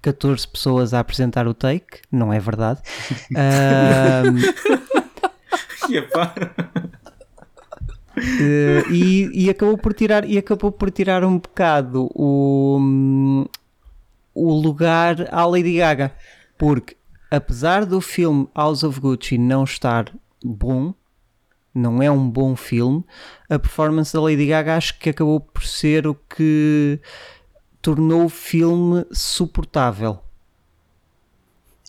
14 pessoas a apresentar o take, não é verdade. E epá. Eh, e, e acabou por tirar e acabou por tirar um bocado o, o lugar à Lady Gaga porque apesar do filme House of Gucci não estar bom não é um bom filme a performance da Lady Gaga acho que acabou por ser o que tornou o filme suportável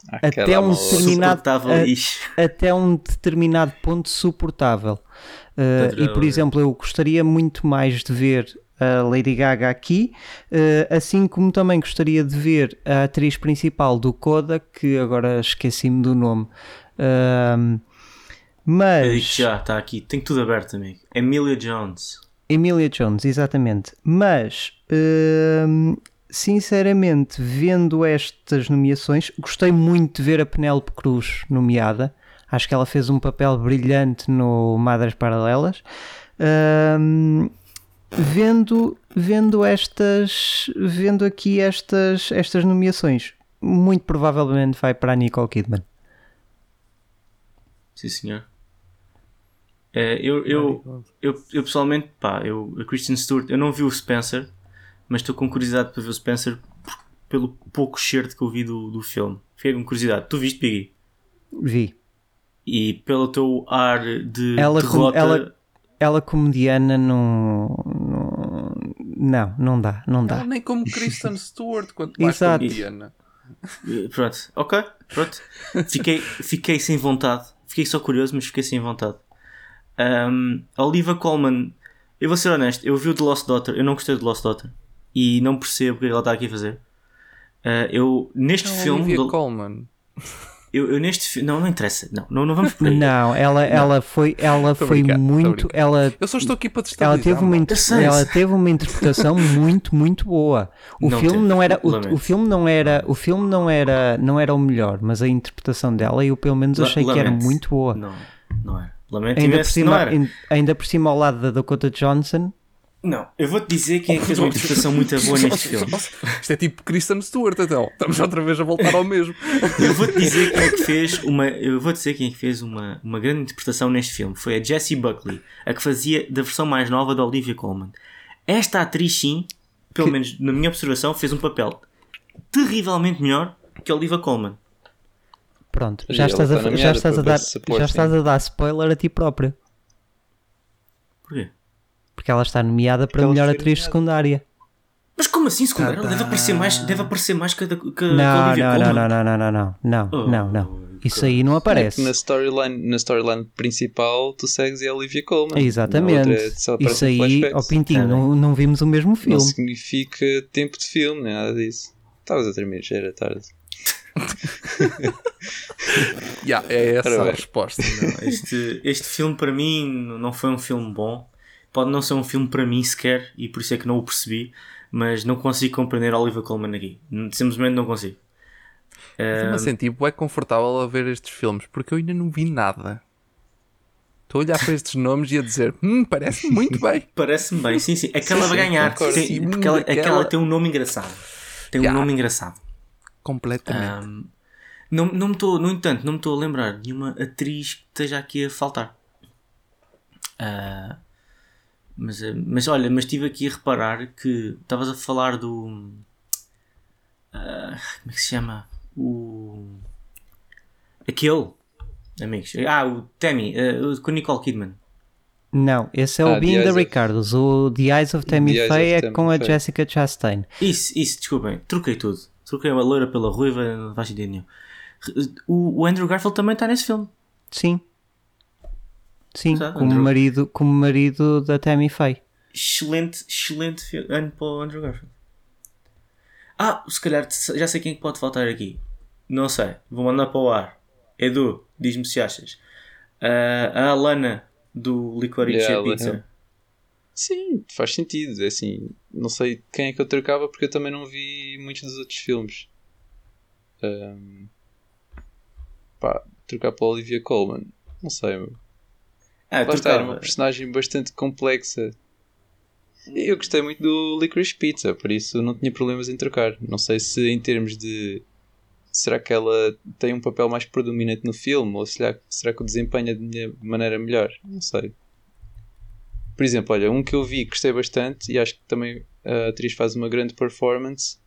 Aquela Até um determinado- a- até um determinado ponto suportável. Uh, e por exemplo, eu gostaria muito mais de ver a Lady Gaga aqui, uh, assim como também gostaria de ver a atriz principal do Coda, que agora esqueci-me do nome. Um, Eu mas já, está aqui. Tem tudo aberto, amigo. Emilia Jones. Emilia Jones, exatamente. Mas, hum, sinceramente, vendo estas nomeações, gostei muito de ver a Penélope Cruz nomeada. Acho que ela fez um papel brilhante no Madres Paralelas. Hum, vendo, vendo estas, vendo aqui estas, estas nomeações, muito provavelmente vai para a Nicole Kidman. Sim, senhor. É, eu, eu, eu, eu pessoalmente, pá, eu, a Kristen Stewart, eu não vi o Spencer, mas estou com curiosidade para ver o Spencer pelo pouco cheiro que eu vi do, do filme. Fiquei com curiosidade. Tu viste, Piggy? Vi. E pelo teu ar de Ela com- derrota. ela- Ela comediana não, não. Não, não dá, não dá. Ela nem como Kristen Stewart, quanto mais Exato. como Diana. Eh, Pronto, ok, pronto. Fiquei, fiquei sem vontade. Fiquei só curioso, mas fiquei sem vontade. Um, a Oliva Colman, eu vou ser honesto, eu vi o The Lost Daughter, eu não gostei do Lost Daughter e não percebo o que é que ela está aqui a fazer. Uh, eu neste Não, filme, Olivia do- Colman. eu, eu neste fi- não, não interessa, não, não, não vamos por aí. Não, ela, ela foi, ela Tô foi brincando, muito. Ela, Eu só estou aqui para ela, destabilizar. teve uma inter- ela teve uma interpretação muito, muito boa. O Não filme teve, não era o, lamento. o filme não era o filme não era não era o melhor, mas a interpretação dela eu pelo menos achei que era lamento. muito boa. Não, não era. Lamento Ainda por, imenso, não cima, era. ain- ainda por cima ao lado da Dakota Johnson, Não, eu vou-te dizer quem é que fez uma interpretação muito boa neste filme. Isto é tipo Kristen Stewart, então. Estamos outra vez a voltar ao mesmo. Eu vou-te dizer quem é que fez uma. Eu vou dizer quem é que fez uma, uma grande interpretação neste filme. Foi a Jessie Buckley, a que fazia da versão mais nova da Olivia Colman. Esta atriz, sim, pelo Que- menos na minha observação, fez um papel terrivelmente melhor que a Olivia Colman. Pronto, já ela estás, a, já, estás a dar, já estás a dar spoiler a ti próprio. Porquê? Porque ela está nomeada para ela melhor atriz nomeada. secundária. Mas como assim, secundário? Ela Tá, deve tá. aparecer mais, deve aparecer mais que a, da- que que Não, Olivia não, não, Colman. não, não, não, não, não, Oh, não, não. Isso aí não É aparece. na storyline, na storyline principal tu segues a Olivia Colman. Exatamente. Outra, aparece Isso aí, flashbacks. ó Pintinho, Tá não, não vimos o mesmo Não filme. significa tempo de filme, nem nada disso. Estavas a tremer, já era tarde. Yeah, é essa a resposta. Não, este, este filme para mim não foi um filme bom. Pode não ser um filme para mim sequer, e por isso é que não o percebi. Mas não consigo compreender Oliver Colman aqui. Simplesmente não consigo. Estou-me a sentir é confortável a ver estes filmes porque eu ainda não vi nada. Estou a olhar para estes nomes e a dizer, hum, parece muito bem. Parece-me bem, sim, sim. Aquela Sim, vai sim, ganhar. concordo. Tem- Sim, porque ela, aquela- aquela tem um nome engraçado. Tem um Yeah. nome engraçado. Completamente. Ahm, não, não me estou, no entanto, não me estou a lembrar de nenhuma atriz que esteja aqui a faltar. Ah, mas, ah, mas olha, mas estive aqui a reparar que estavas a falar do. ah, como é que se chama? O. Aquele. Amigos. Ah, o Tammy, o- com Nicole Kidman. Não, esse é o Ah, Being Eyes the of- Ricardos. O The Eyes of Tammy Faye é com a Faye. Jessica Chastain. Isso, isso, desculpem, troquei tudo. Troquei a loira pela ruiva, não faz sentido nenhum. O, o Andrew Garfield também está nesse filme. Sim. Sim, Exato, como Andrew. marido, como marido da Tammy Faye. Excelente, excelente fi- ano para o Andrew Garfield. Ah, se calhar já sei quem é que pode faltar aqui. Não sei, vou mandar para o ar. Edu, diz-me se achas. Ah, a Alana do Licorice Yeah, Pizza. Sim, faz sentido. É assim, não sei quem é que eu trocava porque eu também não vi muitos dos outros filmes. Ahm, pá, trocar para a Olivia Colman. Não sei, meu. Ah, está, era uma personagem bastante complexa. Eu gostei muito do Licorice Pizza, por isso não tinha problemas em trocar. Não sei se em termos de. Será que ela tem um papel mais predominante no filme? Ou será, será que o desempenha de minha maneira melhor? Não sei. Por exemplo, olha, um que eu vi que gostei bastante e acho que também a atriz faz uma grande performance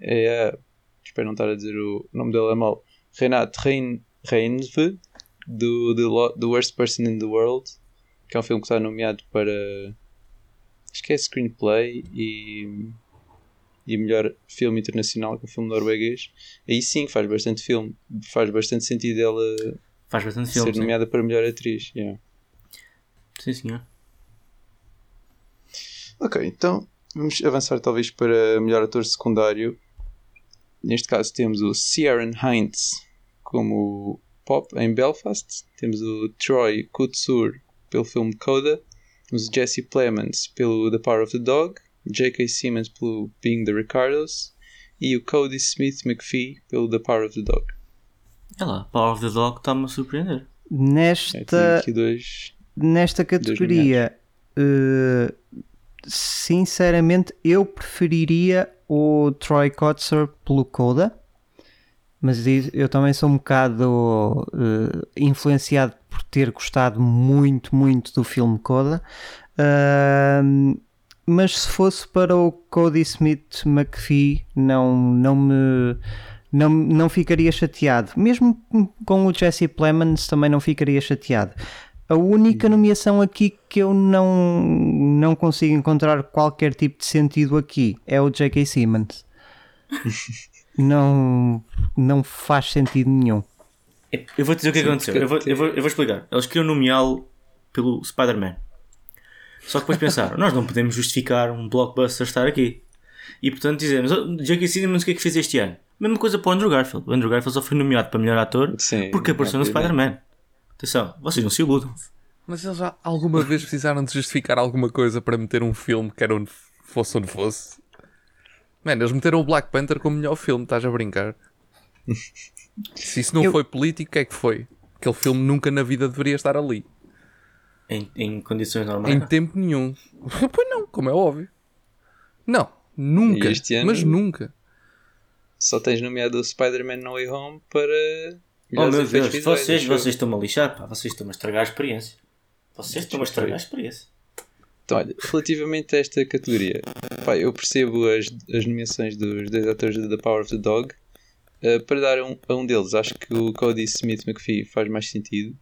é a. Espero não estar a dizer o nome dela mal. Renate Rein, Reinve, do, Lo- do Worst Person in the World, que é um filme que está nomeado para. Acho que é Screenplay e. E melhor filme internacional, que é um filme norueguês. Aí sim faz bastante filme. Faz bastante sentido ela Faz bastante filme. ser sim. nomeada para melhor atriz. yeah. Sim, senhor. Ok, então vamos avançar talvez para melhor ator secundário. Neste caso temos o Ciaran Hinds como Pop em Belfast. Temos o Troy Kutsur pelo filme Coda. Temos o Jesse Plemons pelo The Power of the Dog. J.K. Simmons pelo Being the Ricardos. E o Cody Smith McPhee pelo The Power of the Dog. É lá, Power of the Dog está-me a surpreender. É, Nesta, aqui dois. nesta categoria, eh, sinceramente, eu preferiria o Troy Kotzer pelo Coda, mas eu também sou um bocado eh, influenciado por ter gostado muito, muito do filme Coda. Ahm, mas se fosse para o Cody Smith McPhee, não, não me. Não, não ficaria chateado. Mesmo com o Jesse Plemons também não ficaria chateado. A única nomeação aqui que eu não, não consigo encontrar qualquer tipo de sentido aqui é o J.K. Simmons. não, não faz sentido nenhum. Eu vou dizer o que Sim, aconteceu. porque- Eu vou, eu, vou, eu vou explicar. Eles queriam nomeá-lo pelo Spider-Man. Só que depois pensaram, nós não podemos justificar um blockbuster estar aqui. E portanto dizemos, oh, J.K. Simmons o que é que fez este ano? Mesma coisa para o Andrew Garfield. O Andrew Garfield só foi nomeado para melhor ator Sim, porque apareceu no. Spider-Man. Atenção, vocês não se iludam. Mas eles já alguma vez precisaram de justificar alguma coisa para meter um filme que era onde fosse onde fosse? Mano, eles meteram o Black Panther como melhor filme, estás a brincar? Se isso não Eu- foi político, o que é que foi? Aquele filme nunca na vida deveria estar ali. Em, em condições normais. Em tempo nenhum. pois não, como é óbvio. Não, nunca. Este ano- Mas nunca. Só tens nomeado o Spider-Man No Way Home para. Oh meu Deus, visuais, vocês, vocês estão-me a lixar, pá. Vocês estão-me a estragar a experiência. Vocês estão-me a estragar a experiência. Então, olha, relativamente a esta categoria, pá, eu percebo as, as nomeações dos dois atores de The Power of the Dog. Uh, para dar a um, a um deles, acho que o Cody Smith McPhee faz mais sentido.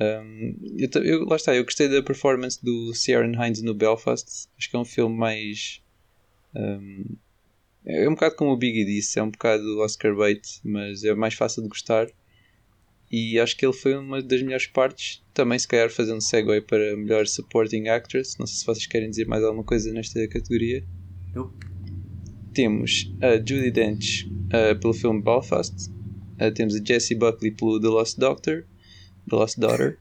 Um, eu, eu- lá está, eu gostei da performance do Ciaran Hinds no Belfast. Acho que é um filme mais. um, é um bocado como o Biggie disse, é um bocado Oscar bait, mas é mais fácil de gostar. E acho que ele foi uma das melhores partes. Também, se calhar, fazendo segue para melhor supporting actress. Não sei se vocês querem dizer mais alguma coisa nesta categoria. Eu? Temos a Judy Dench uh, pelo filme Belfast. Uh, temos a Jessie Buckley pelo The Lost Doctor. The Lost Daughter.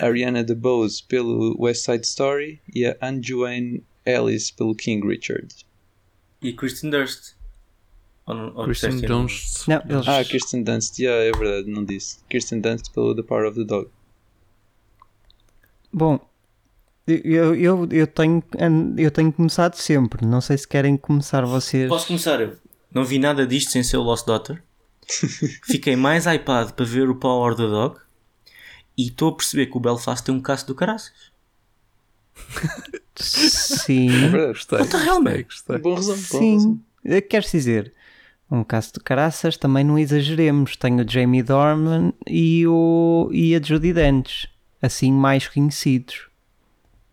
A Ariana DeBose pelo West Side Story. E a Anjuane Ellis pelo King Richard. E Kristen Durst. Ou não- ou errado? Dunst. Não, eles. Ah, Kirsten Dunst. Yeah, é verdade, não disse. Kirsten Dunst pelo The Power of the Dog. Bom, eu, eu, eu, tenho, eu tenho começado sempre. Não sei se querem começar vocês. Posso começar eu? Não vi nada disto sem ser o Lost Daughter. Fiquei mais hypado para ver o Power of the Dog. E estou a perceber que o Belfast tem um caso do caraças. É Sim, verdade. Gostei. Man? gostei, gostei. Bom resumo, sim. Queres dizer? Um caso de caraças, também não exageremos. Tenho o Jamie Dorman e, o, e a Judy Dench, assim mais conhecidos.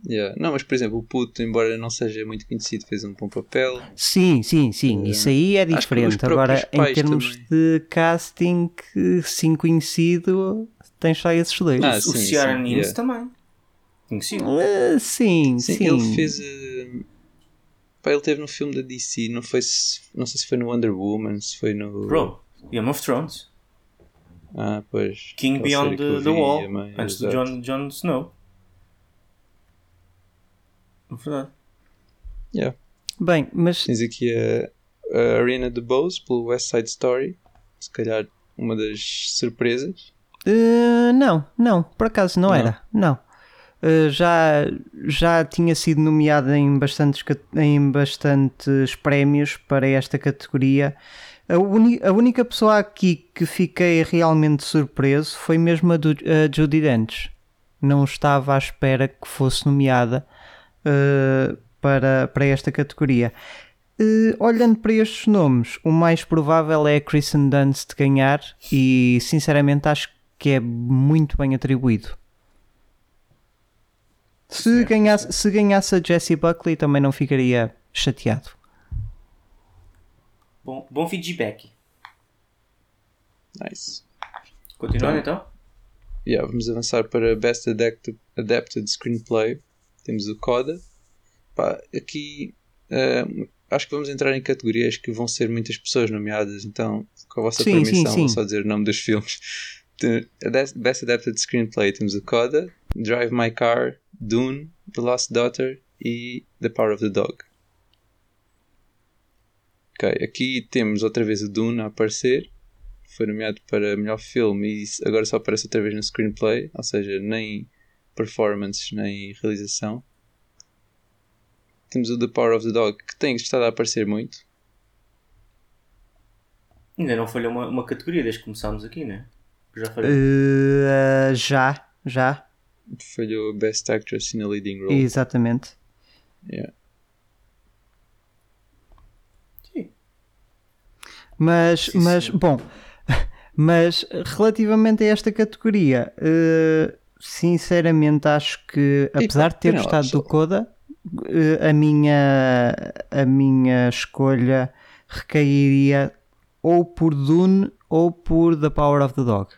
Yeah. Não, mas por exemplo, o puto, embora não seja muito conhecido, fez um bom papel. Sim, sim, sim, isso aí é diferente. Agora, em termos também. de casting, que, sim conhecido, tens só esses dois. Ah, o sim, Hinds yeah. também. Conhecido. Eh, sim, Sim, sim. ele fez. Pá, ele teve no filme da DC, não, foi não sei se foi no Wonder Woman, se foi no. Bro, Game of Thrones. Ah, pois. King Beyond the, the Wall. antes do. Jon, Jon Snow. É verdade. Yeah. Bem, mas Tens aqui a, a Ariana DeBose pelo West Side Story. Se calhar uma das surpresas. eh, não, não, por acaso não, Não? era. Não. Eh, já, já tinha sido nomeada em bastantes, em bastantes prémios para esta categoria. A, uni- a única pessoa aqui que fiquei realmente surpreso foi mesmo a, do, a Judy Dench. Não estava à espera que fosse nomeada eh, para, para esta categoria. Eh, olhando para estes nomes, o mais provável é a Kristen Dunst ganhar e sinceramente acho que é muito bem atribuído. Se ganhasse, se ganhasse a Jessie Buckley também não ficaria chateado. Bom, bom feedback. Nice. Continuando Então. então? Yeah, vamos avançar para Best Adapted, Adapted Screenplay. Temos o Coda. Pá, aqui eh, acho que vamos entrar em categorias que vão ser muitas pessoas nomeadas, então, com a vossa Sim, sim, permissão, sim. vou só dizer o nome dos filmes. Best Adapted Screenplay temos o Coda, Drive My Car, Dune, The Lost Daughter e The Power of the Dog. Ok, aqui temos outra vez o Dune a aparecer. Foi nomeado para melhor filme e agora só aparece outra vez no screenplay, ou seja, nem performance nem realização. Temos o The Power of the Dog que tem estado a aparecer muito. Ainda não falhou uma, uma categoria desde que começámos aqui, né? Já falhou. Eh, já, já, Falhou Best Actress in a Leading Role. exatamente. Yeah. Sim. Mas, Sim, mas bom, mas relativamente a esta categoria, eh, sinceramente acho que apesar de ter gostado do Coda, eh, a minha a minha escolha recairia ou por Dune ou por The Power of the Dog.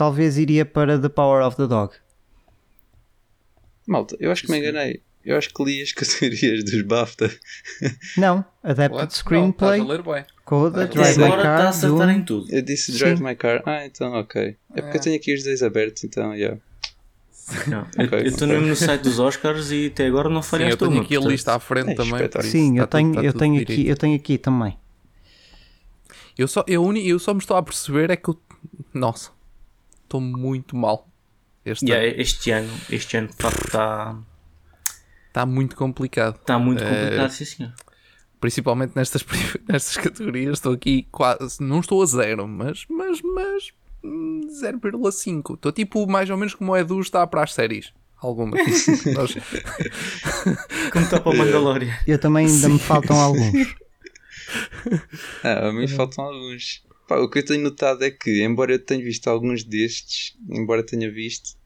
Talvez iria para The Power of the Dog. Malta, eu acho que me enganei. Eu acho que li as categorias dos BAFTA. Não, Adapted? Screenplay, Não, ler. Coda, Drive My agora está a Car, acertar Dune. em tudo. Eu disse Drive Sim. My Car. Ah, então ok. É porque É. eu tenho aqui os dois abertos, então, yeah. Não, eu- eu estou mesmo no site dos Oscars e até agora não Sim, eu falhaste tenho uma. aqui a lista à frente É também. Sim, eu tudo- tenho, eu tudo tenho direito. aqui, eu tenho aqui também. Eu só, eu, uni- eu só me estou a perceber é que eu. Nossa, estou muito mal. Este yeah, ano. este ano, este ano de facto está está muito complicado. está muito Eh, complicado, sim senhor. Principalmente nestas, nestas categorias. Estou aqui quase. Não estou a zero, mas. mas, mas hum, 0,5. Estou tipo mais ou menos como o Edu está para as séries. Algumas. Nós- Como está para o Mandalorian. Eu também ainda me faltam alguns. Ah, a Uhum. mim faltam alguns. Pá, o que eu tenho notado é que, embora eu tenha visto alguns destes, embora tenha visto,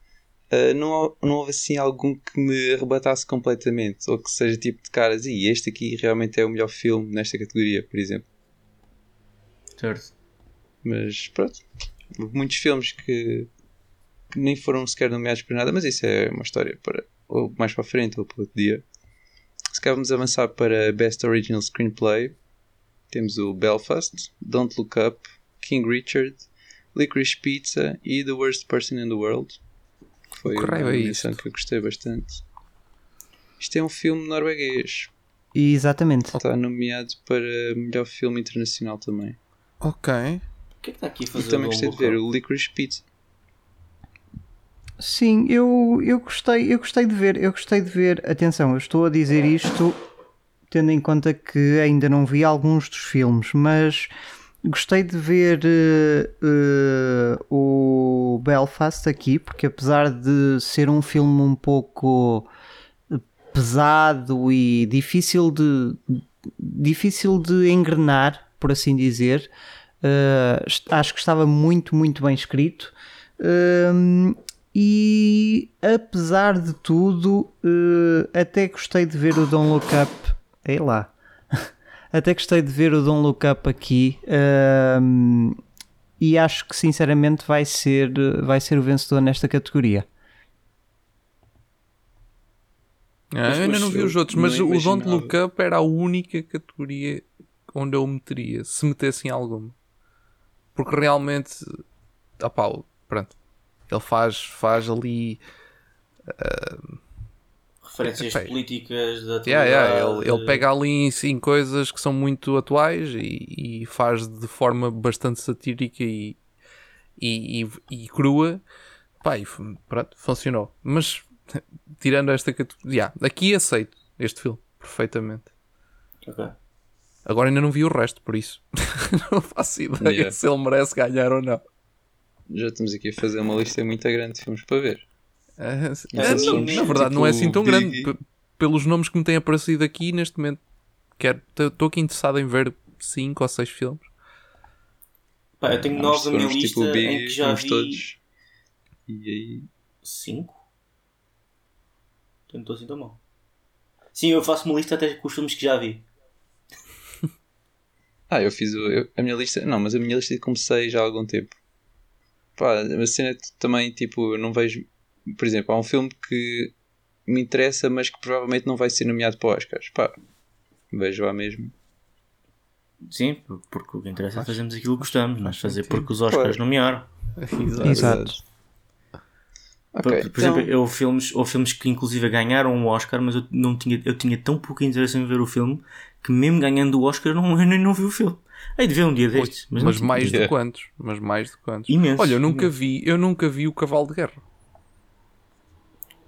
uh, não, não houve assim algum que me arrebatasse completamente, ou que seja tipo de caras, e este aqui realmente é o melhor filme nesta categoria, por exemplo. Certo. Mas pronto, houve muitos filmes que, que nem foram sequer nomeados para nada, mas isso é uma história para ou mais para a frente ou para outro dia. Se calhar vamos avançar para Best Original Screenplay. Temos o Belfast, Don't Look Up, King Richard, Licorice Pizza e The Worst Person in the World. Que foi Que uma raio é que eu gostei bastante. Isto é um filme norueguês. Exatamente. Está nomeado para melhor filme internacional também. Ok. O que é que está aqui a fazer? também o gostei de ver o Licorice Pizza. Sim, eu, eu gostei, eu gostei de ver, eu gostei de ver. Atenção, eu estou a dizer isto tendo em conta que ainda não vi alguns dos filmes, mas gostei de ver eh, eh, o Belfast aqui, porque apesar de ser um filme um pouco pesado e difícil de difícil de engrenar, por assim dizer, eh, est- acho que estava muito, muito bem escrito. Hum, e apesar de tudo, eh, até gostei de ver o Don't Look Up. Ei lá. Até gostei de ver o Don't Look Up aqui. hum, e acho que sinceramente vai ser, vai ser o vencedor nesta categoria. Ah, Mas- eu ainda não vi os outros, mas o Don't. Look Up era a única categoria onde eu meteria, se metesse em alguma. Porque realmente, opá, pronto, ele faz, faz ali. Referências Epá, políticas da Yeah, yeah, ele, ele pega ali em, em coisas que são muito atuais e, e faz de forma bastante satírica e, e, e- e crua. Pá, e pronto, funcionou. Mas tirando esta categoria, yeah, aqui aceito este filme perfeitamente. Ok. Agora ainda não vi o resto, por isso não faço ideia Yeah. se ele merece ganhar ou não. Já estamos aqui a fazer uma lista muito grande de filmes para ver. É, não, sim, na verdade, tipo não é assim tão Big- grande. P- pelos nomes que me têm aparecido aqui neste momento, estou aqui interessado em ver 5 ou 6 filmes. Pá, eu tenho Ah, nove mas na minha formos lista tipo Big, em que já vi todos. E aí. cinco. Então não estou assim tão mal. Sim, eu faço uma lista até com os filmes que já vi. Ah, eu fiz o, eu- a minha lista. Não, mas a minha lista comecei já há algum tempo. Pá, a cena é também, tipo, eu não vejo. Por exemplo, há um filme que me interessa, mas que provavelmente não vai ser nomeado para Oscars. Pá, vejo lá mesmo. Sim, porque o que interessa é fazermos aquilo que gostamos, nós fazer sentido. porque os Oscars Claro. nomearam. Exato. Exato. Por, Ok, por então, exemplo, eu filmes, ou filmes que inclusive ganharam um Oscar, mas eu não tinha, eu tinha tão pouco interesse em ver o filme que mesmo ganhando o Oscar não, eu nem não vi o filme. Aí de ver um dia destes, mas, Mas, mais de quantos? Mas mais de quantos? Imensos, Olha, eu nunca vi, eu nunca vi o Cavalo de Guerra.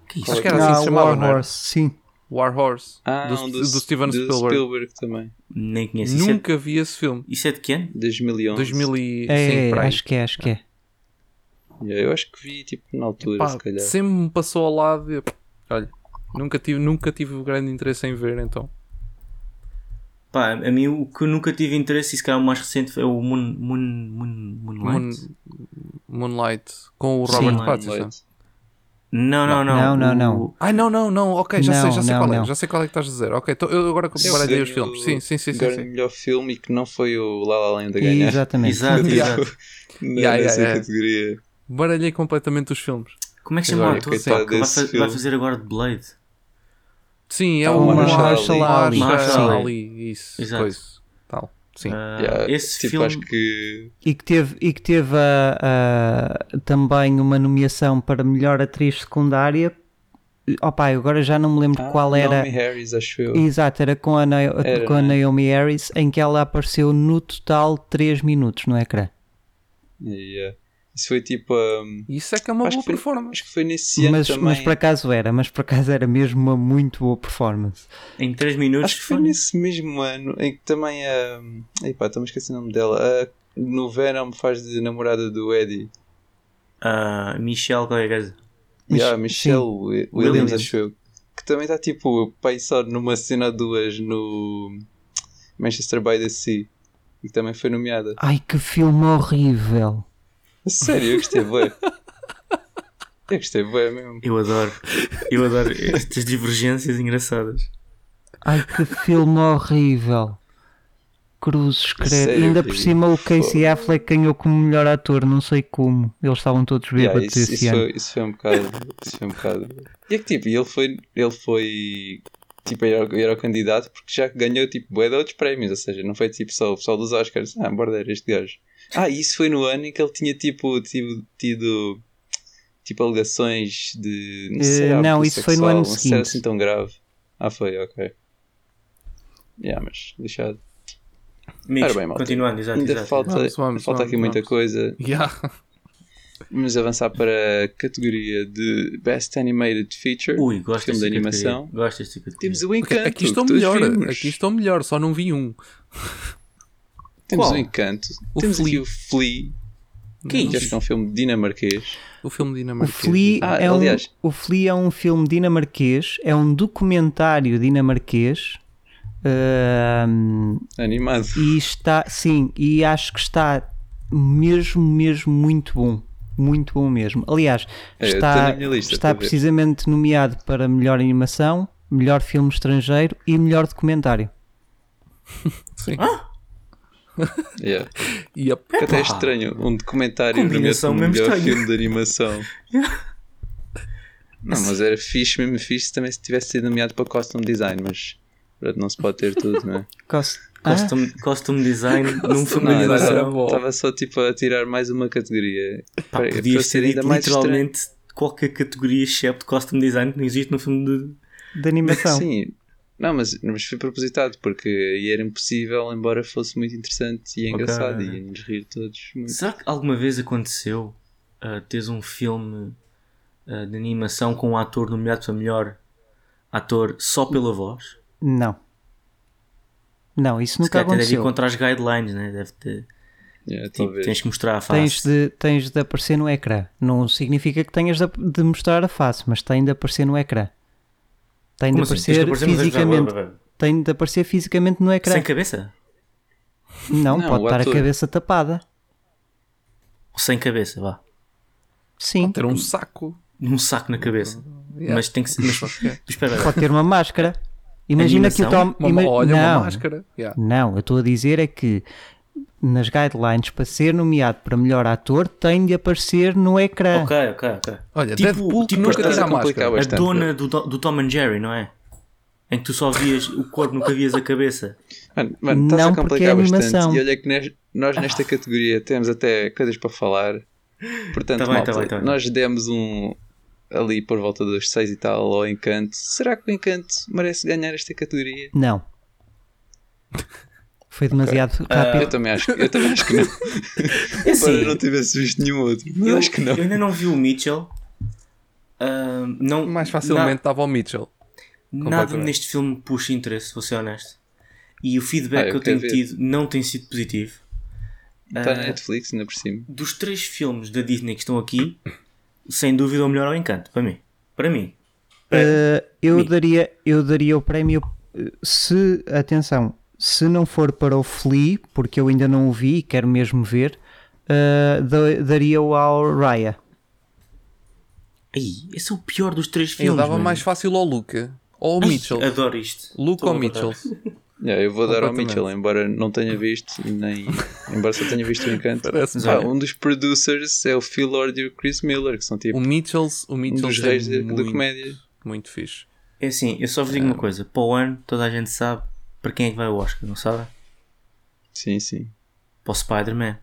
Que isso? Acho que era assim que se chamava, War não era? Horse, sim. War Horse, ah, do, um do Steven Spielberg. também. Nem conheço. Isso, Nunca vi esse filme. é, isso é de que ano? 2011. 2000 e... É, sim, para aí. acho que é, acho que é. Eu acho que vi, tipo, na altura, Pá, se calhar. sempre me passou ao lado e, olha, nunca tive, nunca tive grande interesse em ver, então. Pá, a mim o que eu nunca tive interesse, e se calhar o mais recente foi o Moon, Moon, Moon, Moonlight. Moon- Moonlight, com o Sim. Robert Moonlight. Pattinson. Não, não, não. Não, não, o- não. Ai, não, não, não, ok, já sei, Não, já sei não, qual é, não. já sei qual é que estás a dizer. Ok, tô- eu agora baralhei os filmes. Sim, sim, sim, sim. sim. o melhor filme e que não foi o La La Land a ganhar. Exatamente. Exato, exato. Na- Yeah, nessa yeah, yeah. categoria. Baralhei completamente os filmes. Como é que se chama o ator que vai, vai fazer agora de Blade? Sim, é Ah, o o Mahershala Ali. Mahershala Ali. Isso, Exato. coisa. Sim. Ah, Yeah, esse tipo, filme. acho que. E que teve, e que teve a- a- também uma nomeação para melhor atriz secundária. Opa, eu agora já não me lembro Ah, qual era. Naomi Harris, acho eu. Exato, era com a, Na- Era, com a né? Naomi Harris, em que ela apareceu no total 3 minutos no ecrã. Yeah. Isso foi tipo. um, Isso é que é uma acho, boa foi, performance. acho que foi nesse ano Mas, também. mas por acaso era, mas por acaso era mesmo uma muito boa performance. Em 3 minutos. Acho que foi foi- nesse mesmo ano em que também a. Ei pá, estou-me esquecendo o nome dela. A, no Venom faz de namorada do Eddie. Ah, Michelle qualquer coisa. Yeah, Michelle Wi- Williams, Williams. acho eu. Que também está tipo pai só numa cena ou duas no Manchester by the Sea. que também foi nomeada. Ai, que filme horrível. Sério, eu gostei bué. Eu gostei bué mesmo. Eu adoro. Eu adoro estas divergências engraçadas. Ai, que filme horrível. Cruzes, credo. Sério, Ainda por cima o Casey Affleck ganhou como melhor ator, não sei como. Eles estavam todos Yeah, bêbados isso, esse isso, ano. foi, isso foi um bocado. Isso foi um bocado. E é que tipo, ele foi. Ele foi. Tipo, era, era o candidato porque já ganhou tipo bué de outros prémios, ou seja, não foi tipo só o pessoal dos Oscars, ah, border este gajo. Ah, e isso foi no ano em que ele tinha tipo tido, tido tipo alegações de Eh, sei, não, abuso isso foi no ano sexual, não seguinte. assim tão grave. Ah, foi, ok. Yeah, mas lixado. Amigos, Ora bem, malta. continuando, exato, Ainda exato, falta, Vamos, vamos, falta aqui vamos, muita vamos. coisa. Yeah. Vamos avançar para a categoria de Best Animated Feature. Ui, gosto filme de animação. categoria. Gosto desta categoria. Temos o Encanto. Aqui estou melhor. Aqui estou melhor, só não vi um. Temos Qual? o Encanto. O Temos Flea. aqui o Flea, Que é acho isso? que é um filme dinamarquês. O filme O dinamarquês. Flea, Ah, é um, aliás. o Flea é um filme dinamarquês, é um documentário dinamarquês. ahm, Animado. e está, sim, e acho que está mesmo, mesmo muito bom. Muito bom mesmo. Aliás, É, está lista, está precisamente nomeado para melhor animação, melhor filme estrangeiro e melhor documentário. Sim. Yeah. Yep. Que até é estranho. Um documentário nomeado mesmo como melhor estranha. filme de animação. Não, mas era fixe, mesmo fixe também se tivesse sido nomeado para costume design, mas não se pode ter tudo, não é? Cost... Ah, Costume, costume design num filme de animação. Estava só tipo a tirar mais uma categoria. Pá, Para- para podias ser ter ainda dito mais estranho. literalmente qualquer categoria excepto costume design que não existe no filme de. de animação. Sim, não, mas, mas foi propositado porque aí era impossível, embora fosse muito interessante e engraçado Ok. e ia-nos rir todos. Muito. Será que alguma vez aconteceu uh, teres um filme uh, de animação com um ator nomeado para melhor ator só pela voz? Não. Não, isso Se nunca calhar até deve ir aconteceu. contra as guidelines, né? Deve ter. Yeah, Tipo, tens que mostrar a Tens face. de, tens de aparecer no ecrã. Não significa que tenhas de, de mostrar a face, mas tem de aparecer no ecrã. Tem de Como assim? Aparecer no- fisicamente. Tem de aparecer fisicamente no ecrã. Sem cabeça? Não, Não, pode estar ator. a cabeça tapada. Ou sem cabeça, vá. Sim. Ter um saco. Um saco na cabeça. Yeah. Mas tem que ser. Mas, espera, Pode ter uma máscara. Imagina que o Animação? Tom. Uma, ima- olha, não, uma máscara. Yeah. não, eu estou a dizer é que nas guidelines para ser nomeado para melhor ator tem de aparecer no ecrã. Ok, ok, ok. Olha, Tipo- Deadpool que tipo nunca tira a máscara. bastante. A dona do, do Tom and Jerry, não é? Em que tu só vias o corpo, nunca vias a cabeça. Mano, mano, estás Não, a porque é complicar bastante. animação. E olha que nes- nós nesta categoria temos até coisas para falar. Portanto, Tá bem, malta, tá bem, tá bem. nós demos um ali por volta dos 6 e tal ao Encanto. Será que o Encanto merece ganhar esta categoria? Não. Foi demasiado Ah, rápido. Eu também acho, eu também acho que não. É assim, eu não tivesse visto nenhum outro. Mas eu, acho que não. eu ainda não vi o Mitchell. Ah, não, Mais facilmente estava o Mitchell. na- nada neste filme me puxa interesse, vou ser honesto. E o feedback Ah, eu que eu tenho ver. tido não tem sido positivo. Está na Ah, Netflix, ainda por cima. dos três filmes da Disney que estão aqui, sem dúvida o melhor é o Encanto, para mim. Para mim. Uh, eu, mim. daria, eu daria o prémio uh, se, atenção, se não for para o Flea, porque eu ainda não o vi e quero mesmo ver, uh, da- daria-o ao Raya. Ai, esse é o pior dos três Eu filmes. dava mano. mais fácil ao Luca. Ou ao Ai, Mitchell. Adoro isto. Luke Estou ou Mitchell. Yeah, eu vou dar ao. Mitchell, embora não tenha visto, nem, embora só tenha visto o Encanto. Ah, um dos producers é o Phil Lord e o Chris Miller, que são tipo O Mitchells, o um dos é reis da- da comédia. muito fixe. É assim, eu só vos digo uma coisa: para o ano, toda a gente sabe para quem é que vai o Oscar, não sabe? Sim, sim, Para o Spider-Man.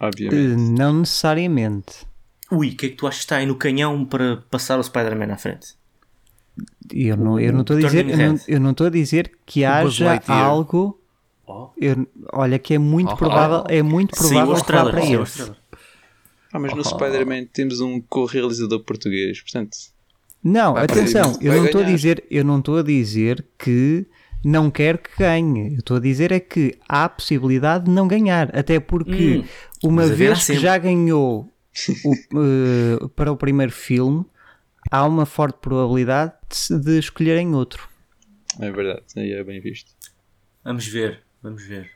Uh, obviamente. não necessariamente. Ui, o que é que tu achas que está aí no canhão para passar o Spider-Man à frente? Eu não eu não estou a dizer, eu não- Red. eu não estou a dizer que Buzz haja algo. Oh. eu- olha que é muito Oh. provável, é muito provável que vá para trailers. Ah, mas no Oh. Spider-Man temos um co-realizador português, portanto, Não, atenção, eu não estou a dizer, eu não estou a dizer que não quero que ganhe. Eu estou a dizer é que há a possibilidade de não ganhar, até porque Hum, uma vez que sempre. já ganhou o- eh, para o primeiro filme, há uma forte probabilidade de, de escolherem outro. é verdade, aí é bem visto. Vamos ver, vamos ver.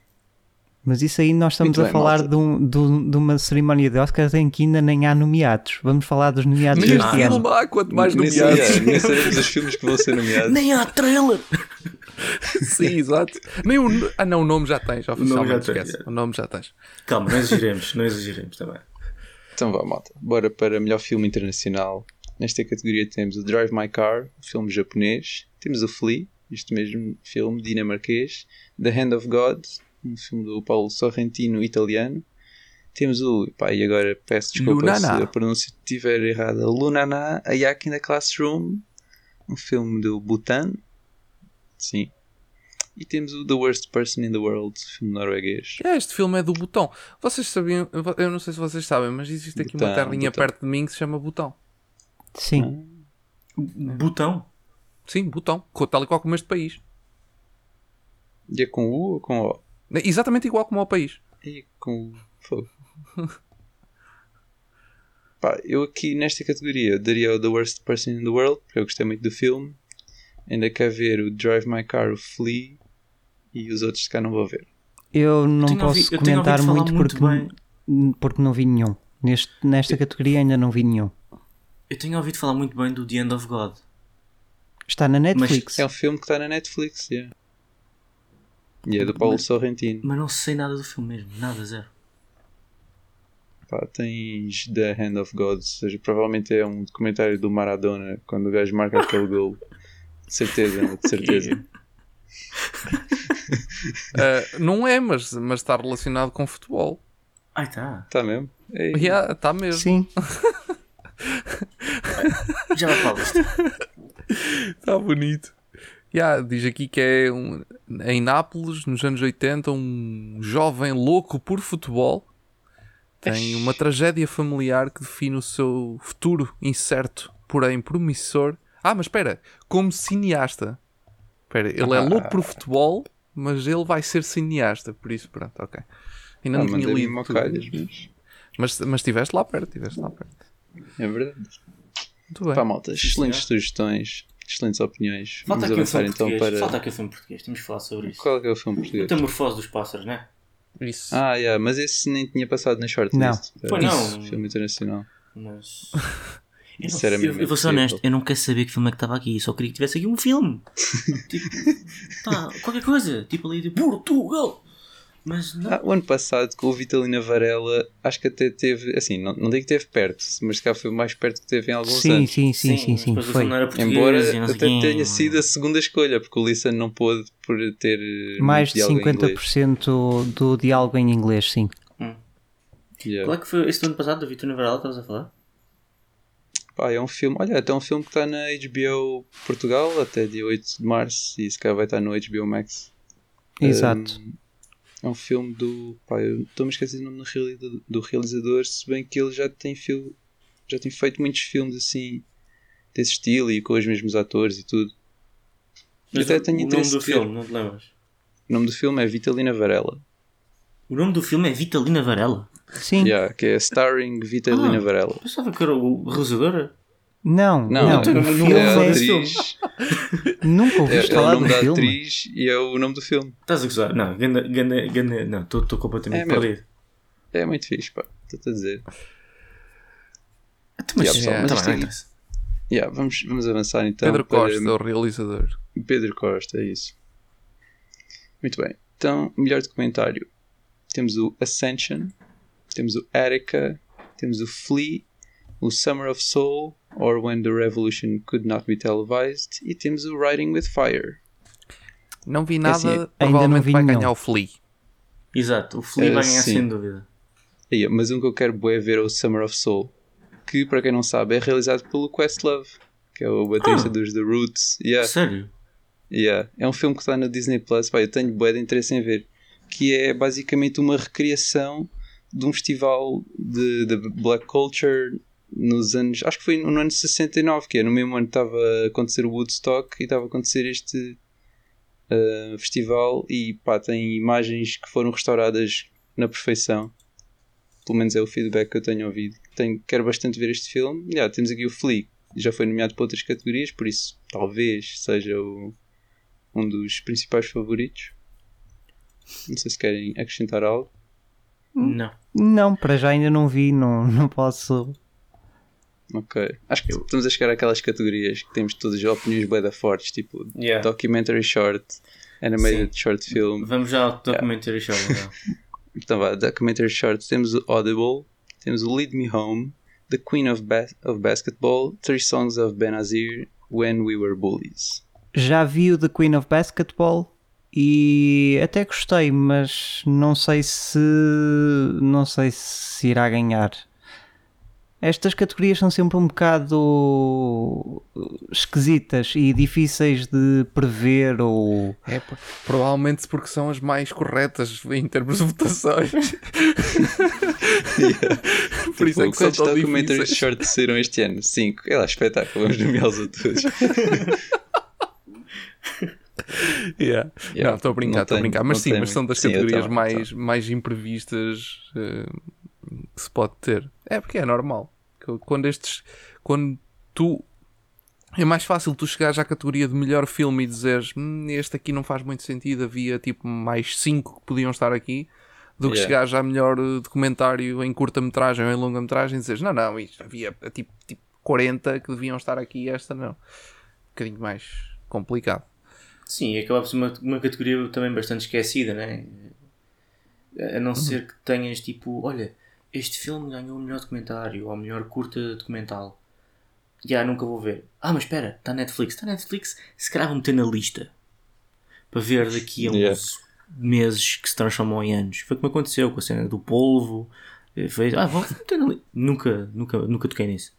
Mas isso aí nós estamos Muito a bem, falar de, um- de de uma cerimónia de Oscars em que ainda nem há nomeados. Vamos falar dos nomeados Neste deste ano. filme há quanto mais Nem sei- nomeados. yeah, Nem sabemos os filmes que vão ser nomeados. Nem há trailer! Sim, exato. Nem o, ah, não, o nome já tens, oficialmente. já tens, esquece. é. O nome já tens. Calma, não exageremos, não exageremos também. Então vá, malta. Bora para melhor filme internacional. Nesta categoria temos o Drive My Car, um filme japonês. Temos o Flea, este mesmo filme dinamarquês. The Hand of God, um filme do Paulo Sorrentino, italiano. Temos o, pá, e agora peço desculpa Lunana. se a pronúncia estiver errada, Lunana, A Yak in the Classroom, um filme do Bhutan. Sim. E temos o The Worst Person in the World, filme norueguês. É, este filme é do Botão. Vocês sabiam, eu não sei se vocês sabem, mas existe aqui uma Botão, terrinha perto de mim que se chama Botão. Sim. Botão? Sim, Botão, co- tal e qual como este país. E é com U ou com O? Exatamente igual como ao país. E com fogo. Pá, eu aqui nesta categoria daria o The Worst Person in the World, porque eu gostei muito do filme. Ainda quero ver o Drive My Car, o Flea e os outros que cá não vou ver. Eu não tenho posso ouvi- eu comentar muito, muito porque, bem. porque não vi nenhum. Neste, nesta categoria ainda não vi nenhum. Eu tenho ouvido falar muito bem do The End of God. Está na Netflix. É um filme que está na Netflix, yeah. E é do Paulo Sorrentino. Mas não sei nada do filme mesmo, nada, zero. Pá, tens The Hand of God, ou seja, provavelmente é um documentário do Maradona quando o gajo marca aquele gol. De certeza, de certeza. Ah, não é, mas, mas está relacionado com futebol. Ai tá. Está mesmo? Ei, Yeah, está mesmo. Sim. Já vai para a lista. Está bonito. Yeah, diz aqui que é um, em Nápoles, nos anos 80, um jovem louco por futebol tem uma tragédia familiar que define o seu futuro incerto, porém promissor. Ah, mas espera, como cineasta. Espera, ele é Ah. louco por futebol, mas ele vai ser cineasta, por isso pronto, ok. Ainda ah, não tinha mandei-me lido. calhas, mas Mas, mas estiveste lá perto, estiveste lá perto. é verdade. Muito bem. Pá, malta, excelentes sugestões, excelentes opiniões. Falta Vamos aqui um avançar filme então português. para. Falta aqui um filme português. Temos que falar sobre isso. Qual é que é o filme português? Metamorfose dos pássaros, né? Isso. Ah, yeah, mas esse nem tinha passado na shortlist. Não. Pois não. Filme internacional. Mas. Eu, Isso não- era eu, mesmo eu vou ser honesto, eu não quero saber que filme é que estava aqui, eu só queria que tivesse aqui um filme. tipo, tá, qualquer coisa, tipo ali de Portugal. Mas não. Ah, o ano passado, com o Vitalina Varela, acho que até teve. Assim, não, não digo que teve perto, mas se cá foi o mais perto que teve em alguns Sim, anos. sim, sim, sim, sim. o Foi. Embora até quem, tenha mano. sido a segunda escolha, porque o Listen não pôde por ter eh, Mais de muito diálogo em inglês. 50% do diálogo em inglês, sim. Yeah. Qual é que foi esse do ano passado, do Vitor Navarral, que estavas a falar? Pá, é um filme, olha, até um filme que está na HBO Portugal até dia 8 de março e se calhar vai estar no HBO Max. Exato. Um, é um filme do. Pá, eu estou-me a esquecer o nome do realizador, do realizador, se bem que ele já tem, fil, já tem feito muitos filmes assim desse estilo e com os mesmos atores e tudo. Mas até o- tenho o nome do filme, não te lembras? O nome do filme é Vitalina Varela, O nome do filme é Vitalina Varela. Sim. yeah, que é starring Vitalina Ah. Varela. Pensava que era o realizador. Não, Não, não. então o filme é a é- atriz, Nunca é, ouviste é o falar nome do da filme. atriz e é o nome do filme. Estás a gozar? Não, ganda, ganda, ganda, não, estou completamente É, perdido. É muito fixe, pá, estou-te a dizer. Então, Mas, Yeah, pessoal, tá mas bem, aí- interessa. Yeah, vamos, vamos avançar então. Pedro para- Costa, é o realizador. Pedro Costa, é isso. Muito bem. Então, melhor documentário. Temos o Ascension, temos o Attica, temos o Flea, o Summer of Soul, or When the Revolution Could Not Be Televised, e temos o Riding with Fire. Não vi assim, nada, ainda provavelmente não vi vai nenhum. ganhar o Flea. Exato, o Flea Eh, vai ganhar sim. sem dúvida. Aí, mas um que eu quero bué ver é o Summer of Soul, que, para quem não sabe, é realizado pelo Questlove, que é o baterista Ah. dos The Roots. Yeah. Sério? Yeah. É um filme que está na Disney Plus, pá, eu tenho bué de interesse em ver. Que é basicamente uma recriação de um festival de, de Black Culture nos anos. Acho que foi no ano 69, que é no mesmo ano que estava a acontecer o Woodstock e estava a acontecer este uh, festival. E pá, tem imagens que foram restauradas na perfeição. Pelo menos é o feedback que eu tenho ouvido. Tenho, quero bastante ver este filme. Yeah, temos aqui o Flea, já foi nomeado para outras categorias, por isso talvez seja o, um dos principais favoritos. Não sei se querem acrescentar algo. Não. Não, para já ainda não vi, não, não posso. Ok. Acho que estamos a chegar àquelas categorias que temos todas as opiniões bem da fortes, tipo Yeah. documentary short, animated short film. Vamos já ao documentary show. então. Então vá, documentary short, temos o Audible, temos o Lead Me Home, The Queen of, Bas- of Basketball, Three Songs of Benazir, When We Were Bullies. Já vi o The Queen of Basketball e até gostei, mas não sei se não sei se irá ganhar. Estas categorias são sempre um bocado esquisitas e difíceis de prever ou É, provavelmente porque são as mais corretas em termos de votações. Por isso é Tipo, que são tão difíceis. short saíram este ano? Cinco. É lá, espetáculo, vamos nomeá-los a todos. Yeah. Yeah, Não, estou a brincar, estou a brincar. Mas sim, mas são das. Sim, categorias mais, mais imprevistas eh, que se pode ter. É porque é normal. Quando estes. Quando tu. É mais fácil tu chegares à categoria de melhor filme e dizeres "Hum, este aqui não faz muito sentido, havia tipo mais 5 que podiam estar aqui, do que Yeah. chegares à melhor eh, documentário em curta-metragem ou em longa-metragem e dizeres não, não, isto havia eh, tipo, tipo 40 que deviam estar aqui e esta não. Um bocadinho mais complicado. Sim, acaba por ser uma, uma categoria também bastante esquecida, né? A não ser que tenhas tipo, olha, este filme ganhou o melhor documentário ou o melhor curta documental. Já, nunca vou ver. Ah, mas espera, está Netflix. Está Netflix, se calhar vou meter na lista. Para ver daqui a uns Yeah. meses que se transformam em anos. Foi como aconteceu com a cena do polvo. Eh, Foi, ah, vou meter na lista. Nunca, nunca, nunca toquei nisso.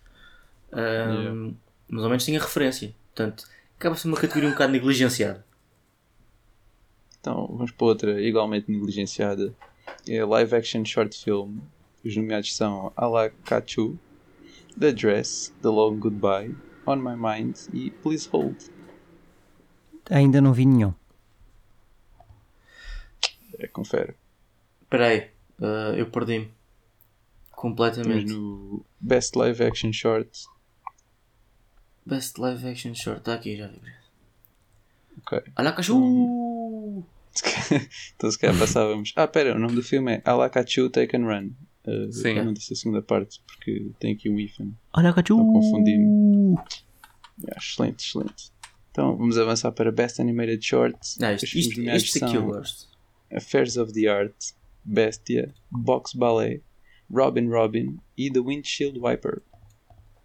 Ahm, Mas ao menos tinha referência. Portanto, acaba por ser uma categoria um bocado negligenciada. Então vamos para outra igualmente negligenciada. É live action short film. Os nomeados são Alakachu, The Dress, The Long Goodbye, On My Mind e Please Hold. ainda não vi nenhum. É, confere. Espera aí, ah, eu perdi-me. Estamos Completamente. no Best Live Action Short. Best Live Action Short, está aqui, já vi. Ok. Olha a cachorro! então se calhar passávamos. Ah, pera, o nome do filme é Alakachu Take and Run. Uh, Sim. Eu não disse a segunda parte porque tem aqui um hífen. Olha a cachorro! Não confundi-me. Yeah, excelente, excelente. Então vamos avançar para Best Animated Short. Não, isto, isto, aqui eu são gosto. Affairs of the Art, Bestia, Box Ballet, Robin Robin e The Windshield Wiper.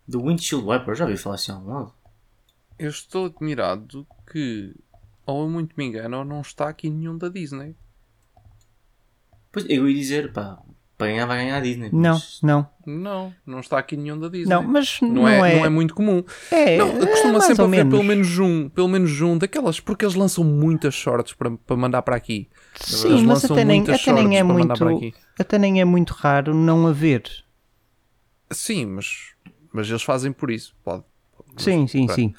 Do Windshield Wiper, já ouvi falar assim há algum lado. Eu estou admirado que, ou eu muito me engano, ou não está aqui nenhum da Disney. Pois eu ia dizer, pá, para ganhar vai ganhar a Disney. Não, mas- não, Não, não está aqui nenhum da Disney. não, mas Não, não, é, é, não é muito comum. é, Não, é costuma mais sempre haver menos. pelo menos um, pelo menos um daquelas, porque eles lançam muitas shorts para, para mandar para aqui. Sim, Eles mas lançam até nem, até nem é muito, até nem é muito raro não haver. Sim, mas, mas eles fazem por isso. Pode. Sim, sim, sim.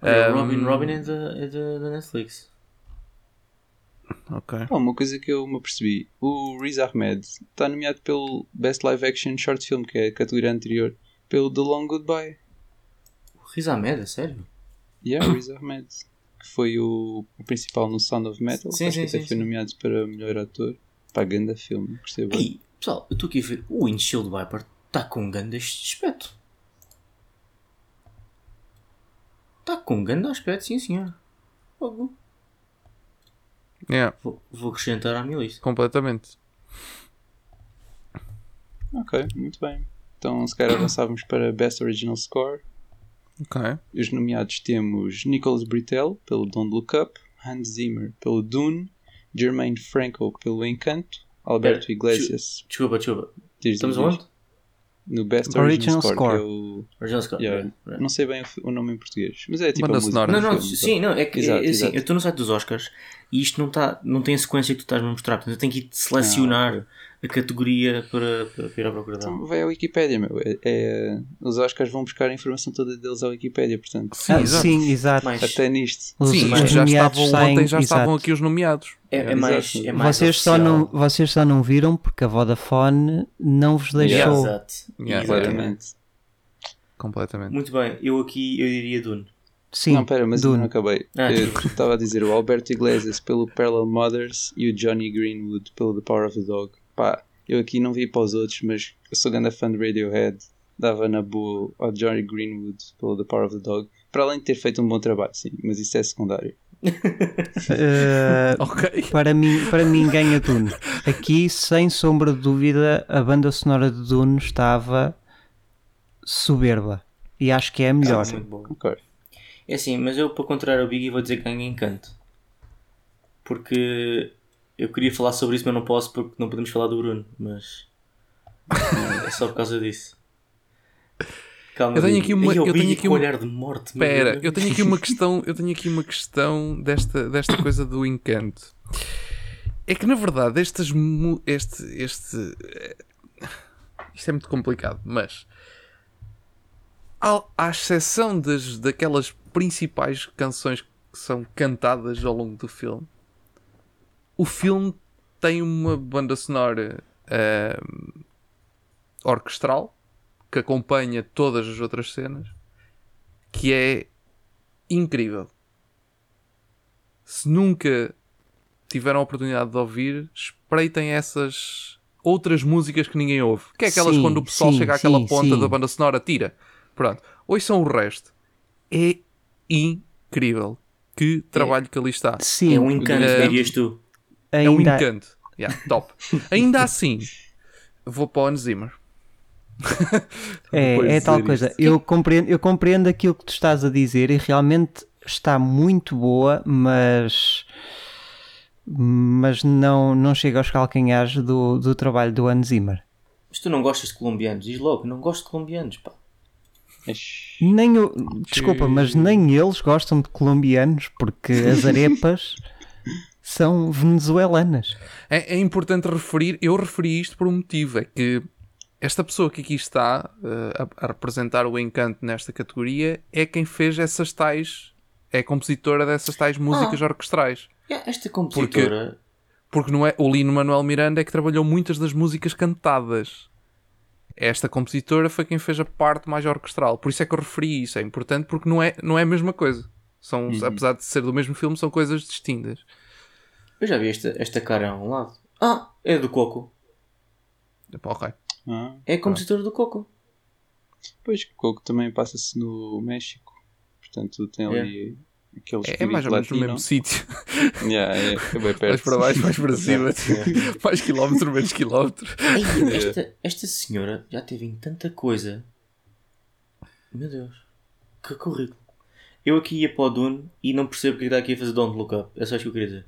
O Um, Robin Robin é da, é da Netflix. Ok. Uma coisa que eu me apercebi: o Riz Ahmed está nomeado pelo Best Live Action Short Film, que é a categoria anterior, pelo The Long Goodbye. O Riz Ahmed, é sério? Yeah, Riz Ahmed, que foi o, o principal no Sound of Metal. Sim, Acho sim, que até sim, foi sim. nomeado para melhor ator. Pá, ganda filme, gostei bem. Ei, pessoal, eu estou aqui a ver. O Windshield Wiper está com um grande aspecto. Está com um grande aspecto, sim senhor. Fogo. Yeah, Vou, vou acrescentar à minha lista. completamente. Ok, muito bem. Então, se calhar avançávamos para Best Original Score. Ok. Os nomeados temos Nicholas Britell pelo Don't Look Up, Hans Zimmer pelo Dune, Jermaine Franco pelo Encanto, Alberto Pera, Iglesias. Desculpa, desculpa. diz- Estamos diz- onde? No Best Original Original, Score, Score. é o. Original Score. yeah. Não sei bem o, nome em português, mas é tipo Banda a música sonora. Não, não, filme, sim, não, é que Exato, é, assim, exato. eu estou no site dos Oscars e isto não, tá, não tem a sequência que tu estás a mostrar, portanto eu tenho que ir selecionar a categoria para, para, para ir à procura dela. Então vai à Wikipédia, meu. É, é- os Oscars vão buscar a informação toda deles à Wikipédia, portanto, Sim, Ah, exato. sim, exato. Mais- até nisto. Os, Sim, os já nomeados estavam saem- ontem, já estavam exato. aqui os nomeados. É, é Exato. mais, é mais Vocês só, não, vocês só não viram porque a Vodafone não vos Yeah, deixou. exato. Yeah, Exatamente. Completamente. Muito bem, eu aqui eu diria Dune. Sim, não, pera, mas eu Dune. não acabei. Ah, Eu estava a dizer o Alberto Iglesias pelo Parallel Mothers e o Johnny Greenwood pelo The Power of the Dog. Pá, eu aqui não vi para os outros, mas eu sou grande fã de Radiohead. Dava na boa ao Johnny Greenwood pelo The Power of the Dog. Para além de ter feito um bom trabalho, sim, mas isso é secundário. Ok. para, mim, para mim ganha Dune. Aqui, sem sombra de dúvida, a banda sonora de Dune estava soberba. E acho que é a melhor. Muito bom. É assim, mas eu para contrário ao Biggie vou dizer que ganha encanto. Porque eu queria falar sobre isso, mas não posso porque não podemos falar do Bruno. Mas é só por causa disso. Calma, Eu tenho aqui uma- eu tenho aqui uma- olhar de morte. Espera, eu tenho aqui uma questão, eu tenho aqui uma questão desta, desta coisa do encanto. É que na verdade estas este este eh, isto é muito complicado, mas ao- à exceção das daquelas principais canções que são cantadas ao longo do filme, o filme tem uma banda sonora ahm, orquestral que acompanha todas as outras cenas que é incrível. Se nunca tiveram a oportunidade de ouvir, espreitem essas outras músicas que ninguém ouve. Que é aquelas Sim, quando o pessoal sim, chega àquela sim, ponta da banda sonora, tira. Pronto. Ouçam o resto. É incrível. Que trabalho que ali está. Sim, É um encanto, Eh, dirias tu. É um ainda, encanto. Yeah, top. Ainda assim, vou para o Hans Zimmer. É, é tal coisa. isto. Eu compreendo, eu compreendo aquilo que tu estás a dizer e realmente está muito boa, mas mas não, não chega aos calcanhares do, do trabalho do Hans Zimmer. Mas tu não gostas de colombianos, diz logo, não gosto de colombianos, pá. Nem eu, desculpa, mas nem eles gostam de colombianos porque as arepas são venezuelanas. É, é importante referir, eu referi isto por um motivo, é que esta pessoa que aqui está eh, a, a representar o encanto nesta categoria é quem fez essas tais, é a compositora dessas tais músicas orquestrais. Yeah, esta compositora, Porque não é, o Lino Manuel Miranda é que trabalhou muitas das músicas cantadas. Esta compositora foi quem fez a parte mais orquestral. Por isso é que eu referi isso. É importante porque não é, não é a mesma coisa. São, Apesar de ser do mesmo filme, são coisas distintas. eu já vi esta, esta cara a um lado. Ah, é do Coco. Pá, ok. Ah, É a compositora do Coco. pois, Coco também passa-se no México. Portanto, tem ali aquele É, é mais ou menos no mesmo sítio. Yeah, é, é bem Mais perto. para baixo, mais para cima. mais quilómetro, menos quilómetro. Ei, esta, esta senhora já teve em tanta coisa. Meu Deus. Que currículo. Eu aqui ia para o Dune e não percebo o que está aqui a fazer Don't Look Up. É só isto que eu queria dizer.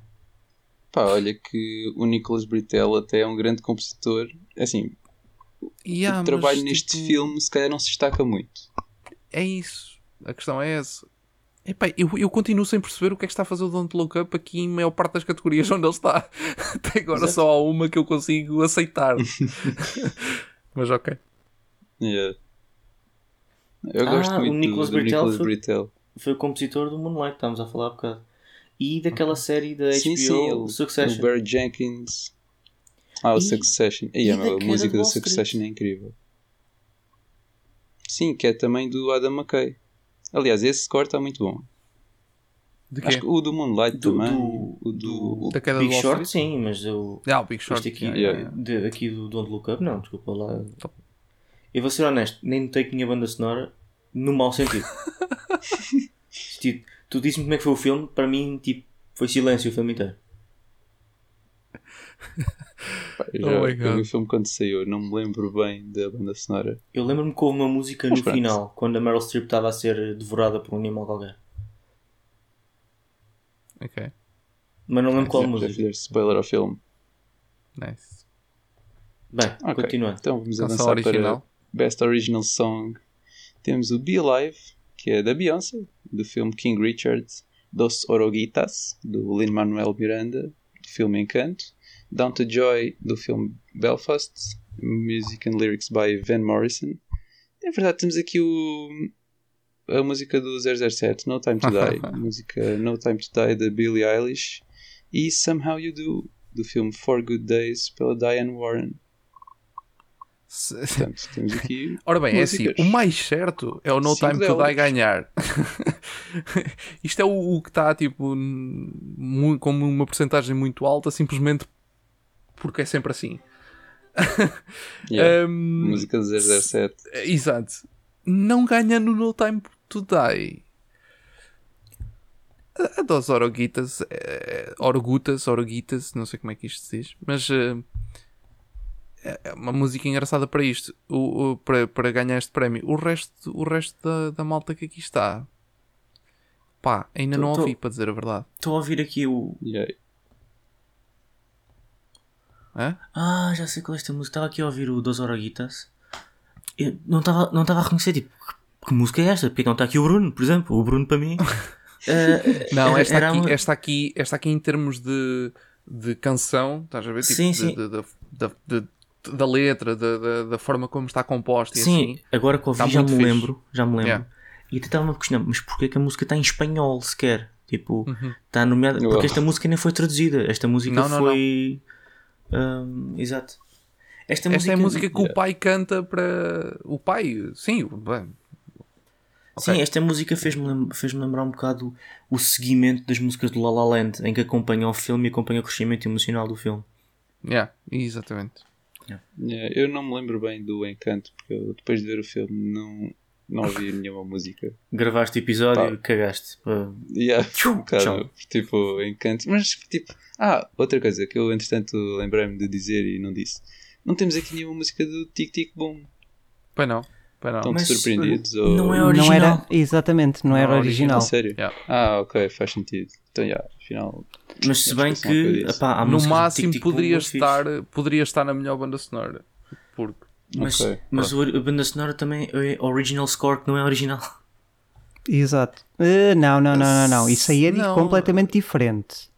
Pá, olha que o Nicholas Britell até é um grande compositor. Assim, Yeah, o trabalho mas, neste tipo, filme se calhar não se destaca muito. É isso. A questão é essa. Epá, eu, eu continuo sem perceber o que é que está a fazer o Don't Look Up aqui em maior parte das categorias onde ele está. Até agora Exato. só há uma que eu consigo aceitar. Mas ok. Yeah. Eu Ah, gosto o muito Nicholas do, Nicholas foi- Britell. Foi o compositor do Moonlight, estávamos a falar há bocado. E daquela série da HBO, Sim, sim, o, Succession. o Barry Jenkins. Ah, o E- Succession. E, e a, da a música do Succession é incrível. Sim, que é também do Adam McKay. Aliás, esse score está muito bom. De Acho que o do Moonlight Do- também. do- o do. Da queda do Big Wall Short, Street? sim, mas eu. Ah, o Big Short. Este aqui, yeah, yeah, yeah. de- aqui do Don't Look Up, não, desculpa lá. Eu vou ser honesto, nem notei que tinha banda sonora no mau sentido. Tipo, tu disse-me como é que foi o filme, para mim, tipo, foi silêncio o filme inteiro. Pá, eu Oh já eu vi o filme quando saiu, não me lembro bem da banda sonora. Eu lembro-me que houve uma música Mas no pronto. final, quando a Meryl Streep estava a ser devorada por um animal qualquer. Ok. Mas não lembro qual já, já música. fizeste spoiler ao filme. Nice. Bem, Ok, continuando. Então vamos avançar original. para Best Original Song. Temos o Be Alive, que é da Beyoncé, do filme King Richard, Dos Oroguitas, do Lin-Manuel Miranda, do filme Encanto, Down to Joy, do filme Belfast, Music and Lyrics by Van Morrison. É verdade, temos aqui o, a música do 007, No Time to Die, a música No Time to Die da Billie Eilish e Somehow You Do, do filme Four Good Days, pela Diane Warren. Se- Portanto, temos aqui. Ora bem, é assim, músicas. o mais certo é o No Cinco Time to Die delas. ganhar. Isto é o, o que está, tipo, com uma porcentagem muito alta, simplesmente porque é sempre assim. Yeah. Ahm, Música do 007. Exato. Não ganha no No Time to Die. A- A dos Oroguitas, eh, Orogutas, Oroguitas, não sei como é que isto se diz, mas eh, é uma música engraçada para isto, o, o- para, para ganhar este prémio. O resto, o resto da, da malta que aqui está, pá, ainda Tô- não tô- ouvi, para dizer a verdade. Estou a ouvir aqui o. Yeah. Hã? Ah, já sei qual é esta música. Estava aqui a ouvir o Dos Oroguitas. Eu não estava não estava a reconhecer, tipo, que, que música é esta? Porque não está aqui o Bruno, por exemplo. O Bruno para mim. eh, Não, esta era aqui, uma- esta aqui, esta aqui em termos de, de canção, estás a ver? Tipo, Sim, de- sim. de- de- de- de- da letra, da, da, da forma como está composta e Sim, assim. agora que ouvi Tá já me fixe. lembro. Já me lembro. Yeah. E até estava-me a questionar, mas porquê que a música está em espanhol sequer? Tipo, Uhum. está nomeada. Uau. Porque esta música nem foi traduzida. Esta música Não, não, foi. Hum, exato. Esta, Esta é a música que o Yeah. pai canta para. O pai, sim, bem. Sim, Ok. esta música fez-me fez-me lembrar um bocado o seguimento das músicas do La La Land, em que acompanha o filme e acompanha o crescimento emocional do filme. Yeah, exatamente. Yeah, Eu não me lembro bem do Encanto, porque eu, depois de ver o filme não, não ouvi nenhuma música. Gravaste episódio e cagaste. Pá. Yeah, um Tchau. bocado, tipo, Encanto. Mas, tipo, ah, outra coisa que eu, entretanto, lembrei-me de dizer e não disse. Não temos aqui nenhuma música do Tic Tic Boom. Pois não, pois não. Estão Mas, surpreendidos? uh, ou... não é Não original. era, exatamente, não, Não era é original. A sério? Yeah. Ah, ok, faz sentido. Então, já, afinal. Mas se bem que não há No máximo Tic Tic poderia estar, poderia estar na melhor banda sonora. Porque. Mas, Ok, mas o- a banda sonora também é original score que não é original. Exato. Eh, não, não, não, não, não. Isso aí é Não. completamente diferente.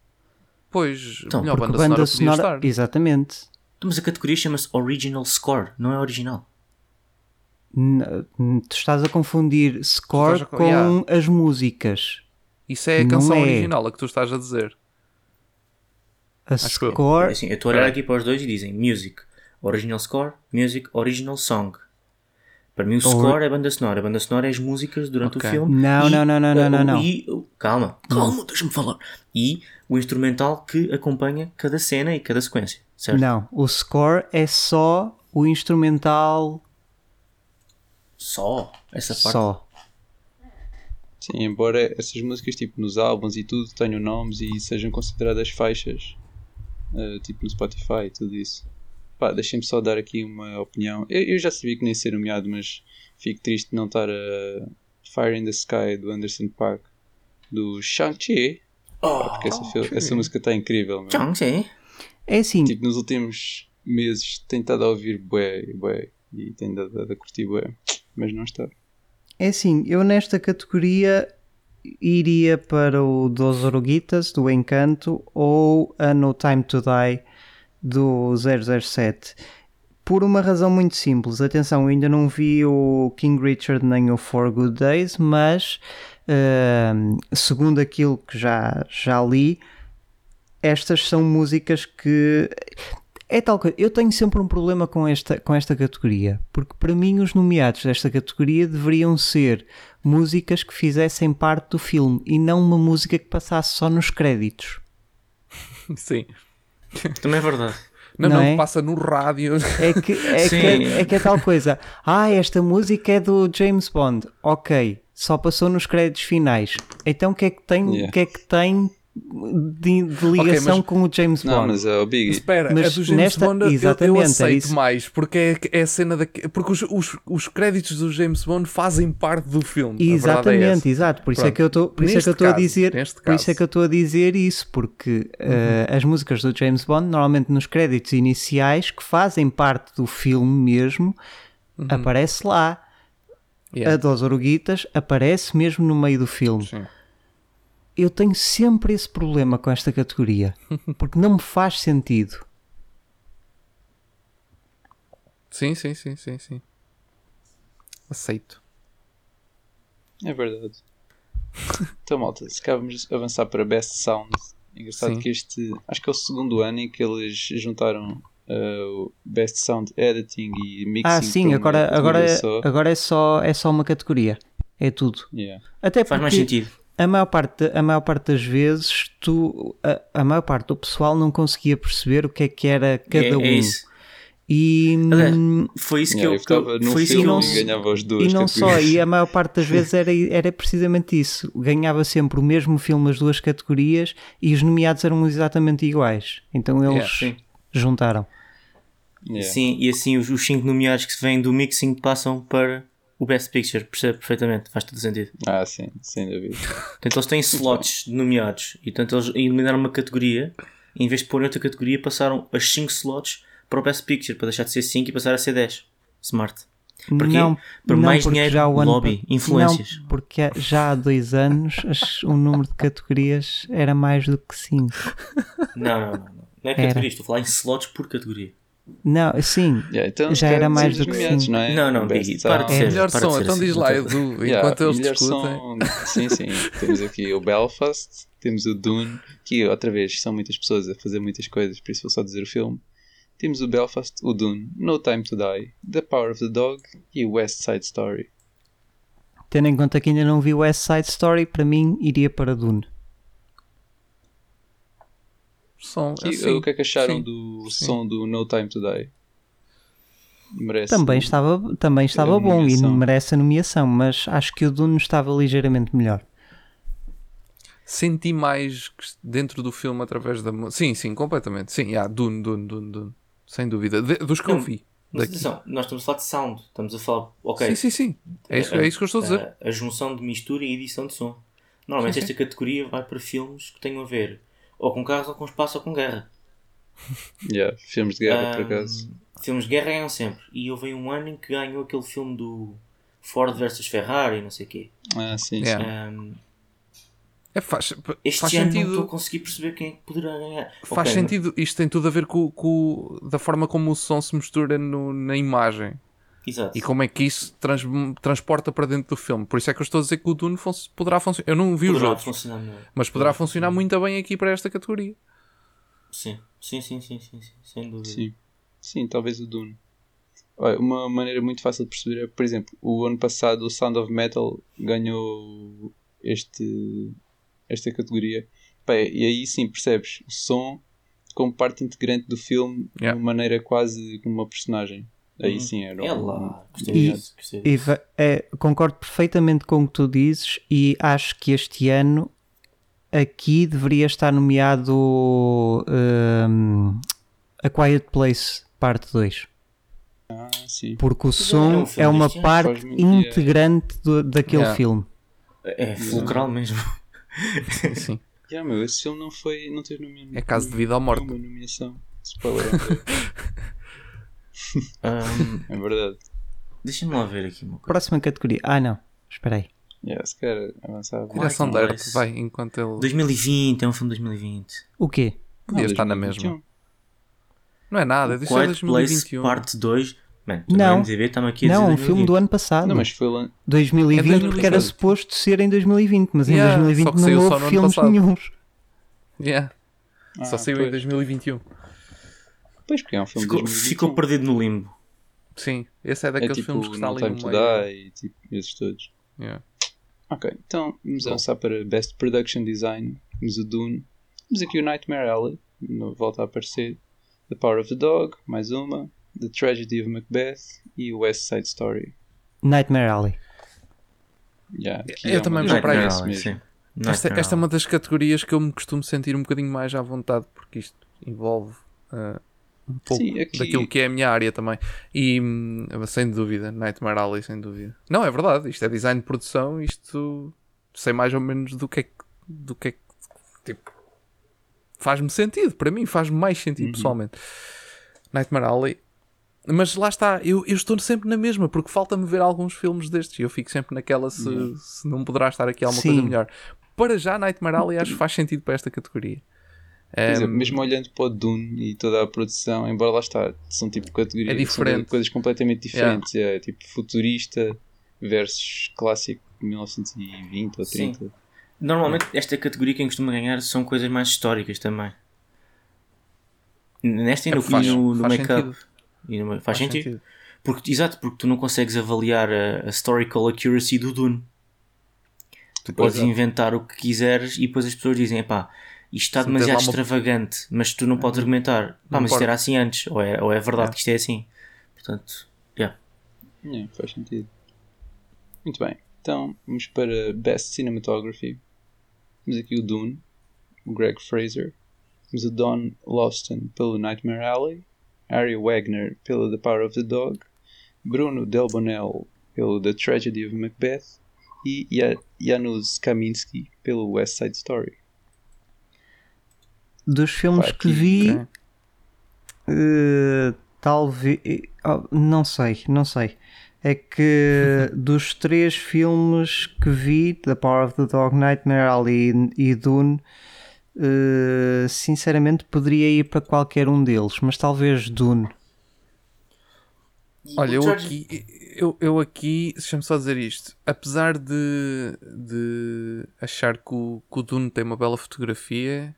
Pois, Então, melhor banda, banda sonora, sonora. Exatamente. Então, Mas a categoria chama-se Original Score, não é original. Tu estás a confundir score a- com yeah. as músicas. Isso é a Não canção é. original, a que tu estás a dizer. A Acho eu. É score. assim, eu estou a olhar aqui para os dois e dizem Music, Original Score, Music, Original Song. Para mim o score é a banda sonora. A banda sonora é as músicas durante Ok. o filme. Não, e, não, não, não, não, uh, não, não. E, uh, calma, calma, deixa-me falar. E o instrumental que acompanha cada cena e cada sequência, certo? Não, o score é só o instrumental Só essa parte. só. Sim, embora essas músicas, tipo, nos álbuns e tudo, tenham nomes e sejam consideradas faixas, eh, tipo no Spotify e tudo isso. Pá, deixem-me só dar aqui uma opinião. Eu, eu já sabia que nem ser nomeado, mas fico triste de não estar a Fire in the Sky do Anderson Park, do Shang-Chi. Pá, porque essa, fil- essa música está incrível, meu. Chang-Chi. É assim, Tipo, nos últimos meses tenho estado a ouvir bué, e bué, e tenho dado dado a curtir bué, mas não está. é assim, eu nesta categoria iria para o Dos Oruguitas, do Encanto, ou a No Time to Die, do 007. Por uma razão muito simples. Atenção, ainda não vi o King Richard nem o Four Good Days, mas ahm, segundo aquilo que já, já li, estas são músicas que. É tal coisa. Eu tenho sempre um problema com esta, com esta categoria, porque para mim os nomeados desta categoria deveriam ser músicas que fizessem parte do filme e não uma música que passasse só nos créditos. Sim. Também é verdade. Não, Não não, é? passa no rádio. É que é, que, é que é tal coisa. Ah, esta música é do James Bond. Ok, só passou nos créditos finais. Então o que é que tem, Yeah. que é que tem de, de ligação mas- com o James Não, Bond? mas é o Biggie. Espera, Mas a do James nesta- Bond eu- eu, exatamente, é aceito isso. mais, porque é, é a cena da. Porque os, os, os créditos do James Bond fazem parte do filme. a é Exatamente, essa. exato. Por isso é Pronto. que eu estou, por isso é que eu estou a caso, dizer, neste por isso é caso. que eu estou a dizer isso, porque eh, as músicas do James Bond, normalmente nos créditos iniciais, que fazem parte do filme mesmo, aparece lá. A Yeah. dos Oruguitas aparece mesmo no meio do filme. Sim. Eu tenho sempre esse problema com esta categoria, porque não me faz sentido. sim, sim, sim, sim, sim. Aceito. É verdade. então, malta, se cá vamos avançar para Best Sound. Engraçado Sim. que este, acho que é o segundo ano em que eles juntaram uh, Best Sound Editing e Mixing. Ah, sim, agora, agora, é, só. agora é, só, é só uma categoria. É tudo. Yeah. Até Faz mais sentido. A maior parte, a maior parte das vezes tu, a, a maior parte do pessoal não conseguia perceber o que é que era cada é, um. é isso. E, Aliás, Foi isso que eu. eu que foi isso que não- e ganhava as duas e não só, e a maior parte das vezes era, era precisamente isso. Ganhava sempre o mesmo filme as duas categorias e os nomeados eram exatamente iguais. Então eles Yeah, sim. juntaram. Yeah. Sim, e assim os, os cinco nomeados que vêm do mixing passam para o Best Picture, percebe perfeitamente, faz todo sentido. Ah, sim, sem dúvida. Portanto, eles têm slots nomeados e portanto eles eliminaram uma categoria e em vez de pôr outra categoria, passaram as 5 slots para o Best Picture, para deixar de ser 5 e passar a ser 10. Smart. Para quê? Não, Para não, mais porque dinheiro, já o ano lobby, pa- influências. Não, porque há- já há dois anos as- o número de categorias era mais do que cinco. Não, não, não. Não, é Era. categoria, estou a falar em slots por categoria. Não, sim, Yeah, então, Já era mais do que cinco. não é? Não, não, Biggie, para de ser. Melhor para de som, ser então assim, diz lá, tô- Edu, Yeah, enquanto eles discutem. som- Sim, sim. Temos aqui o Belfast, temos o Dune, que outra vez são muitas pessoas a fazer muitas coisas, por isso vou só dizer o filme. Temos o Belfast, o Dune, No Time to Die, The Power of the Dog e West Side Story. tendo em conta que ainda não vi o West Side Story, para mim iria para Dune. Som, E, assim, o que é que acharam sim, do sim. som do No Time to Die? Merece. Também estava, também estava bom e merece a nomeação, mas acho que o Dune estava ligeiramente melhor. Senti mais dentro do filme através da música. Sim, sim, completamente. Sim, yeah, Dune, Dune, Dune, Dune. Sem dúvida. De- dos que eu vi. Mas Daqui. atenção, nós estamos a falar de sound, estamos a falar, ok, Sim, sim, sim. É isso, é isso que eu estou a dizer. A, a junção de mistura e edição de som. Normalmente Sim, esta categoria vai para filmes que tenham a ver ou com carros ou com espaço ou com guerra. Yeah, filmes de guerra, por Ahm, acaso. Filmes de guerra ganham sempre. E houve um ano em que ganhou aquele filme do Ford versus Ferrari, não sei o quê. Ah, sim, Yeah. sim. Ahm, É, faz este faz ano não estou sentido. a conseguir perceber quem é que poderá ganhar. Faz Ok, sentido, isto tem tudo a ver com, com- da forma como o som se mistura no- na imagem Exato. e como é que isso trans- transporta para dentro do filme. Por isso é que eu estou a dizer que o Dune fun- poderá funcionar. Eu não vi os Poderá outros, funcionar melhor. mas poderá funcionar muito bem aqui para esta categoria. Sim, sim, sim, sim, sim, sim, sem dúvida. Sim, sim, talvez o Dune. Olha, uma maneira muito fácil de perceber é, por exemplo, o ano passado o Sound of Metal ganhou este, esta categoria. E aí sim percebes o som como parte integrante do filme Yeah. de uma maneira quase como uma personagem. Aí Uhum. sim era É um- lá, gostei E- disso, gostei E é, concordo perfeitamente com o que tu dizes e acho que este ano aqui deveria estar nomeado hum, A Quiet Place Parte 2. Ah, sim. Porque o é um som é uma deste ano, parte integrante do- daquele Yeah. filme. É fulcral mesmo. Sim, sim. Yeah, meu, esse filme não, foi, não teve nomeação. É caso de vida ou morte. Uma nomeação. Spoiler. Ahm, é verdade. Deixa-me lá ver aqui uma coisa. Próxima categoria. Ah, não. Espera aí. Yeah, se quer avançar. Direção de Place. arte, vai, enquanto ele. 2020, é um filme de 2020. O quê? Podia estar na 2021. mesma. Não é nada, isso é Quiet Place 2021. Parte 2. Mano, Não. não. MDB aqui a Não, um filme do ano passado. Não, mas foi lá. 2020, É porque era 2020. suposto ser em 2020, mas Yeah, em 2020 só que não houve filmes nenhuns. Yeah, Ah, Só saiu pois. em 2021. Pois, porque é um filme Ficou, de 2021. ficou perdido no limbo. Sim, esse é É daqueles tipo filmes que está No ali no meio. Die e tipo, esses todos. Yeah. Ok, então vamos avançar para Best Production Design. Temos o Dune. Temos aqui o Nightmare Alley. no- Volta a aparecer. The Power of the Dog, mais uma. The Tragedy of Macbeth e o West Side Story. Nightmare Alley. Yeah, Eu é também vou para merece mesmo. sim. Esta, esta é uma das categorias que eu me costumo sentir um bocadinho mais à vontade, porque isto envolve ah, um pouco Sim, aqui- daquilo que é a minha área também. E hum, sem dúvida, Nightmare Alley, sem dúvida. Não, é verdade, isto é design de produção, isto sei mais ou menos do que é que. Do que, é que tipo, faz-me sentido, para mim faz-me mais sentido Uhum. pessoalmente. Nightmare Alley. Mas lá está, eu, eu estou sempre na mesma, porque falta-me ver alguns filmes destes e eu fico sempre naquela se, Yeah. se não poderá estar aqui alguma Sim. coisa melhor. Para já, Nightmare Alley acho que faz sentido para esta categoria. Por exemplo, mesmo olhando para o Dune e toda a produção, embora lá está, são tipo categorias, É são diferente. coisas completamente diferentes. É tipo futurista versus clássico de 1920 ou Sim. 30. Normalmente, esta categoria quem costuma ganhar são coisas mais históricas também. Nesta e É, no, faz- e no, no faz make-up. sentido. E no- Faz, sentido. Porque, exato, porque tu não consegues avaliar a, a historical accuracy do Dune. Tu podes Exato. inventar o que quiseres e depois as pessoas dizem, epá, isto está demasiado uma- extravagante, mas tu não podes argumentar, pá, mas isto era assim antes, ou é, ou é verdade É. que isto é assim. Portanto, yeah. Yeah, faz sentido. Muito bem. Então, vamos para Best Cinematography. Temos aqui o Dune, o Greg Fraser. Temos o Don Lawston pelo Nightmare Alley. Ari Wagner pelo The Power of the Dog. Bruno Delbonnel pelo The Tragedy of Macbeth. E Ja- Janusz Kaminski pelo West Side Story. Dos filmes Pá, que vi, eh, talvez. oh, não sei, não sei. É que dos três filmes que vi, The Power of the Dog, Nightmare Alley e, Dune, eh, sinceramente poderia ir para qualquer um deles, mas talvez Dune. Olha, eu aqui, eu, eu aqui, deixa-me só dizer isto. Apesar de, de achar que o, que o Dune tem uma bela fotografia,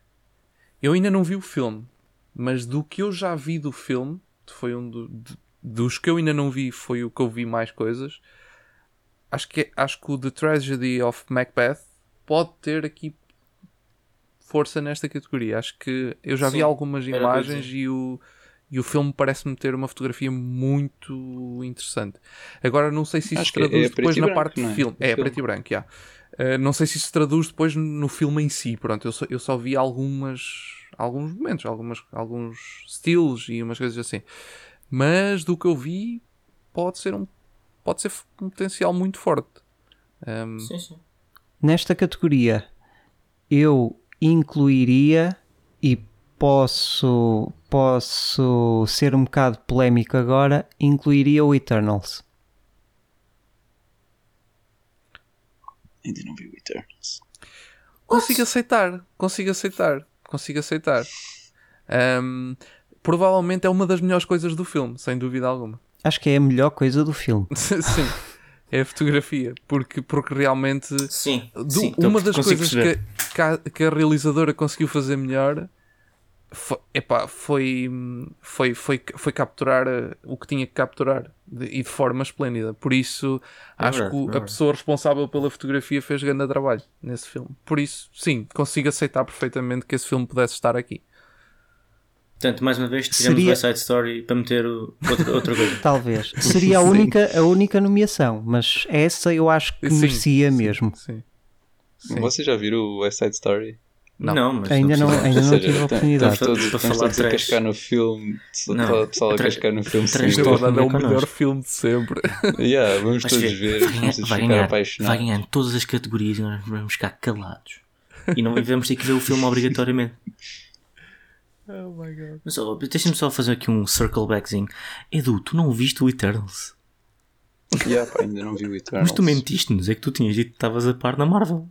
eu ainda não vi o filme. Mas do que eu já vi do filme, foi um do- de- dos que eu ainda não vi, foi o que eu vi mais coisas. Acho que, é- acho que o The Tragedy of Macbeth pode ter aqui força nesta categoria. Acho que eu já vi Sim, algumas eu ia imagens e o, e o filme parece-me ter uma fotografia muito interessante. Agora não sei se isso Acho é traduz preto depois na parte não do é? filme. É, preto e branco, já. Uh, não sei se isso se traduz depois no filme em si. Pronto, eu só, eu só vi algumas, alguns momentos, algumas, alguns estilos e umas coisas assim. Mas do que eu vi, pode ser um, pode ser um potencial muito forte. Um, Sim, sim. Nesta categoria, eu incluiria e posso, posso ser um bocado polémico agora, incluiria o Eternals. Ainda não vi o Eternals. Consigo aceitar, consigo aceitar, consigo aceitar. Um, provavelmente é uma das melhores coisas do filme, sem dúvida alguma. Acho que é a melhor coisa do filme. Sim, é a fotografia, porque, porque realmente Sim, do- sim, uma das coisas que, que, a, que a realizadora conseguiu fazer melhor foi, epá, foi, foi, foi, foi capturar eh, o que tinha que capturar de- e de forma esplêndida. Por isso, É acho verdade, que o- é a verdade. pessoa responsável pela fotografia fez grande trabalho nesse filme. Por isso, sim, consigo aceitar perfeitamente que esse filme pudesse estar aqui. Portanto, mais uma vez, tiramos Seria- o West Side Story para meter o- outra, outra coisa. Talvez. Seria a única, a única nomeação, mas essa eu acho que Sim, merecia sim, mesmo. Sim. Sim. Vocês já viram o West Side Story? Não. mas Ainda não, ainda não tive a oportunidade. Estamos todos, a trash. cascar no filme. O pessoal a cascar no filme. sim. talk. É o melhor filme de sempre. Yeah, vamos Vais todos ver, ver. vai Vamos todos vai, ganhar, vai ganhar todas as categorias e nós vamos ficar calados. E não vamos ter que ver o filme obrigatoriamente. oh my god. Mas deixa-me só fazer aqui um circle backzinho. Edu, tu não viste o Eternals? Yeah, pá, ainda não vi o Eternals. Mas tu mentiste-nos, é que tu tinhas dito que estavas a par na Marvel.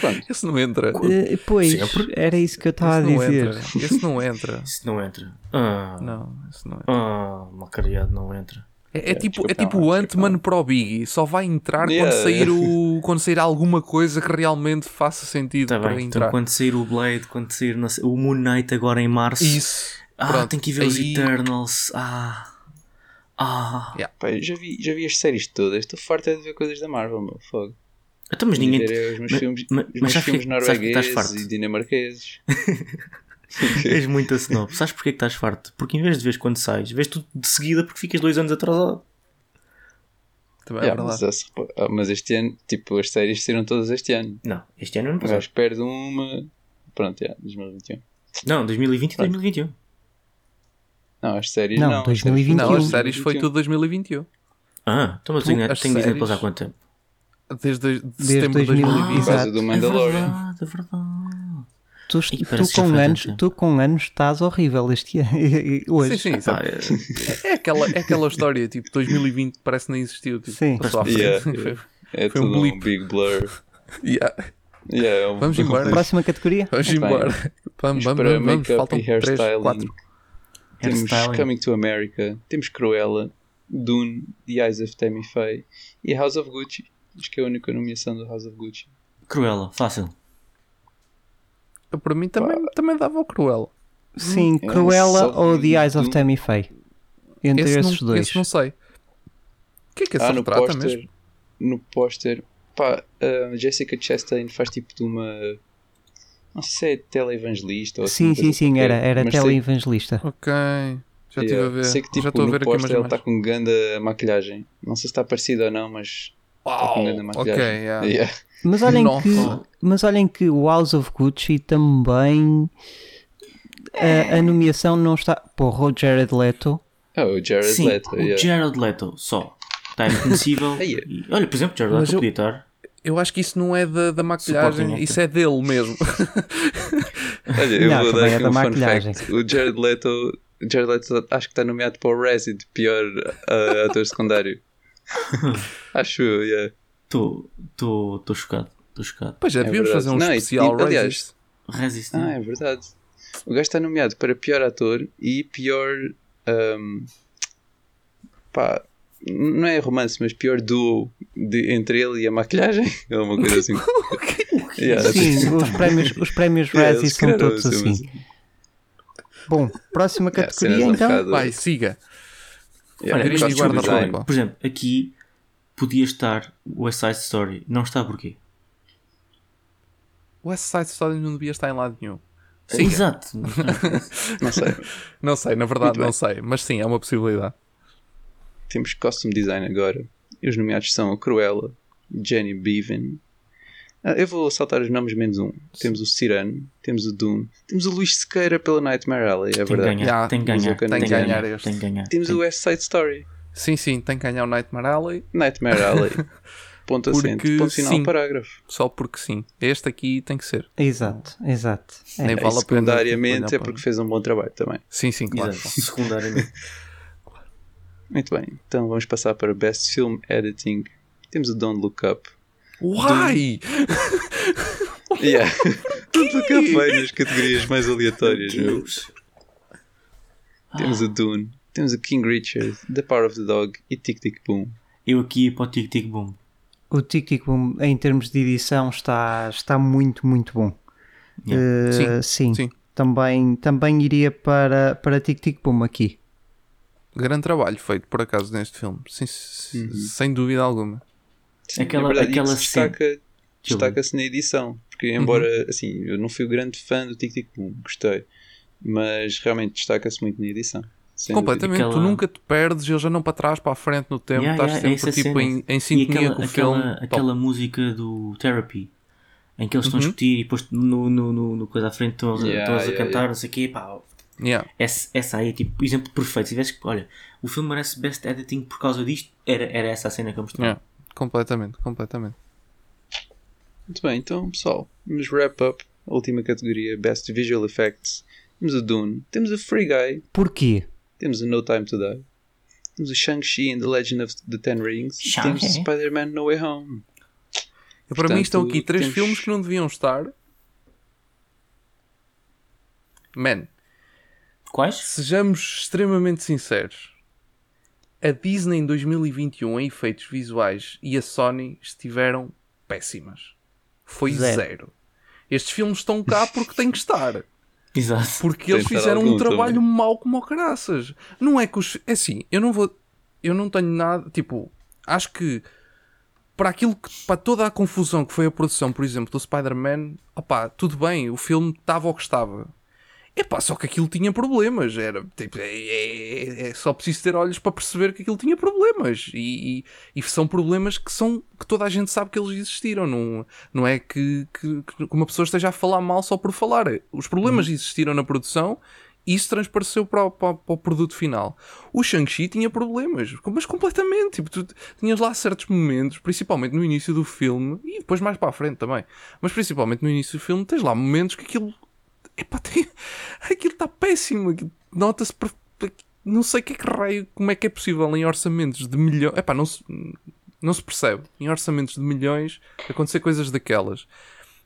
Quando? Esse não entra. Eh, pois, Sempre. era isso que eu estava a Esse dizer. entra. Esse não entra. Isso não entra. Ah, Não, esse não entra. ah malcriado, não entra. É, é tipo, é tipo o desculpa. Ant-Man para o Biggie. Só vai entrar Yeah. quando, sair o, quando sair alguma coisa que realmente faça sentido Tá para bem, entrar. então quando sair o Blade, quando sair o Moon Knight agora em março. Isso. Ah, Pronto, tem que ir ver os aí- Eternals. Ah. Ah. Pá, eu já vi, já vi as séries todas. Estou farto é de ver coisas da Marvel, meu. Fogo. Então, mas ninguém. É os meus mas- filmes, mas- os meus sabes filmes estás noruegueses farto? e dinamarqueses. És muito a snob. Sabes porquê que estás farto? Porque em vez de vês quando sais, vês tudo de seguida porque ficas dois anos atrasado. Também é Yeah, verdade. mas, esse- ah, mas este ano, tipo, as séries saíram todas este ano. Não, este ano não O passou. gajo perde uma. Pronto, yeah, 2021. Não, 2020 e 2021. Não, as séries Não, não. as 2021. Não, as um. séries foi tudo 2021. Ah, então mas Tu, tenho, tenho Disney séries- Plus há quanto tempo? Desde, de Desde setembro de 2020. 2020. Por causa do É Mandalorian. verdade, é verdade. Tu, tu com anos, tu com anos estás horrível este ano. Hoje. Sim, sim, sabe? É aquela, é aquela história, tipo, 2020 parece que nem existiu. Tipo, Sim. passou à frente. Yeah. Foi- É Foi um tudo um, blip. big blur. Yeah. Yeah, é um- Vamos embora. Próxima categoria? Vamos embora. Vamos, Vamos vamos, para vamos, vamos. make-up Faltam e 3, hairstyling. 4. Temos Hairstyling. Coming to America, temos Cruella, Dune, The Eyes of Tammy Faye e House of Gucci. Acho que é a única nomeação do House of Gucci. Cruella, fácil. Eu, para mim também, também dava o Cruella. Sim, é Cruella só ou The Eyes of Tammy Faye. Entre Esse esses não, dois. esse não sei. O que é que esse Ah, no retrata póster. mesmo? No póster. Pá, a Jessica Chastain faz tipo de uma. Não sei se é televangelista ou assim, Sim, sim, sim, era, era mas sei- televangelista. Ok. Já estive yeah, a ver. Sei que tipo, Já estou a no ver aqui umas póster ele está com ganda maquilhagem. Não sei se está parecido ou não, mas. Uau! Ok, yeah. Yeah. Mas olhem, Nossa. que, mas olhem que o House of Gucci também. A, a nomeação não está. Porra, o Jared Leto. Oh, o Jared Sim, Leto. o yeah. Jared Leto só. Está irreconhecível. É. E, olha, por exemplo, Jared Leto eu- podia estar. Eu acho que isso não é da, da maquilhagem, isso é dele mesmo. Olha, eu Não, vou dar é aqui da um fun maquilhagem. fact. O Jared Leto, Jared Leto acho que está nomeado para o Razzie de pior uh, ator secundário. acho eu, yeah. Estou chocado. Estou chocado. Pois é, É devíamos verdade. fazer um Não, especial e, aliás, Razzies. Resist. Ah, é verdade. O gajo está nomeado para pior ator e pior. um, pá, não é romance, mas pior duo de, entre ele e a maquilhagem. É uma coisa assim. Yeah, Sim, os prémios, os prémios Razzie são todos assim, assim. Bom, próxima Yeah, categoria cenas um então. bocado- Vai, siga. Yeah, Olha, guarda-roupa. Por exemplo, aqui podia estar West Side Story. Não está porquê? West Side Story não devia estar em lado nenhum. Siga. Exato. Não sei. Não sei, na verdade não sei, mas sim, é uma possibilidade. Temos costume design agora. E os nomeados são a Cruella, Jenny Bevan. Ah, eu vou saltar os nomes menos um. Temos o Cyrano, temos o Dune, temos o Luís Sequeira pela Nightmare Alley, é Tem que verdade. ganhar. Yeah, Tem ganhar. Tem que tem que ganhar. ganhar este. Tem que ganhar. Temos Tem- o West Side Story, Sim, sim, tem que ganhar o Nightmare Alley, Nightmare Alley. Ponto Porque acento, ponto final, sim. parágrafo. só porque sim. Este aqui tem que ser. Exato, exato. É. Nem E vale secundariamente é porque fez um bom trabalho também. Sim, sim, claro. Exato. Secundariamente. Muito bem, então vamos passar para Best Film Editing. Temos o Don't Look Up. Uai! Yeah. Don't Look Up vai nas categorias mais aleatórias, meu. Temos o Dune, temos o King Richard, The Power of the Dog e Tic Tic Boom. Eu aqui ia para o Tic Tic Boom. O Tic Tic Boom, em termos de edição, está, está muito, muito bom. Yeah. Eh, sim, sim. Também, também iria para, para Tic Tic Boom aqui. Grande trabalho feito, por acaso, neste filme. Sim, Uhum. Sem dúvida alguma. Sim, Aquela- é verdade, aquela que se destaca, eu destaca-se na edição. Porque, embora, assim, eu não fui o grande fã do Tic Tic Boom, gostei. Mas realmente destaca-se muito na edição. Completamente. Aquela- Tu nunca te perdes, eles já não para trás, para a frente no tempo. Yeah, Estás yeah, é sempre tipo, cena. em, em E sintonia aquela, com o aquela, filme. Top. aquela música do Therapy em que eles estão Uhum. a discutir e depois no, no, no, no coisa à frente estão, a- Yeah, estão a yeah, cantar, yeah. não sei o quê, pá. Yeah. Essa, essa aí é tipo exemplo perfeito. Se tivesse que, olha, o filme merece best editing por causa disto, era, era essa a cena que eu mostrava. Completamente, completamente. Muito bem, então, pessoal, vamos wrap up a última categoria, Best Visual Effects. Temos o Dune, temos o Free Guy, Porquê? temos o No Time to Die, temos o Shang-Chi and the Legend of the Ten Rings e temos o Shang-Chi. Spider-Man No Way Home. E para mim estão Portanto, aqui três temos- filmes que não deviam estar. Man, Quais? sejamos extremamente sinceros. A Disney em 2021 em efeitos visuais e a Sony estiveram péssimas. Foi Zero. zero. Estes filmes estão cá porque têm que estar. Exato. Porque eles Tem fizeram um trabalho também. mau como o caraças. Não é que os. É assim, eu não vou. Eu não tenho nada. Tipo, acho que. Para aquilo que. Para toda a confusão que foi a produção, por exemplo, do Spider-Man. Opá, tudo bem, o filme estava o que estava. Epá, só que aquilo tinha problemas. Era, tipo, é, é- é só preciso ter olhos para perceber que aquilo tinha problemas. E, e- e são problemas que são que toda a gente sabe que eles existiram. Não, não é que, que, que uma pessoa esteja a falar mal só por falar. Os problemas existiram na produção e isso transpareceu para o, para para o produto final. O Shang-Chi tinha problemas, mas completamente. Tipo, tu tinhas lá certos momentos, principalmente no início do filme e depois mais para a frente também. Mas principalmente no início do filme, tens lá momentos que aquilo Epá, tem... aquilo está péssimo. Nota-se. per- Não sei que é que raio, como é que é possível em orçamentos de milhões. Epá, não se, não se percebe. Em orçamentos de milhões acontecer coisas daquelas.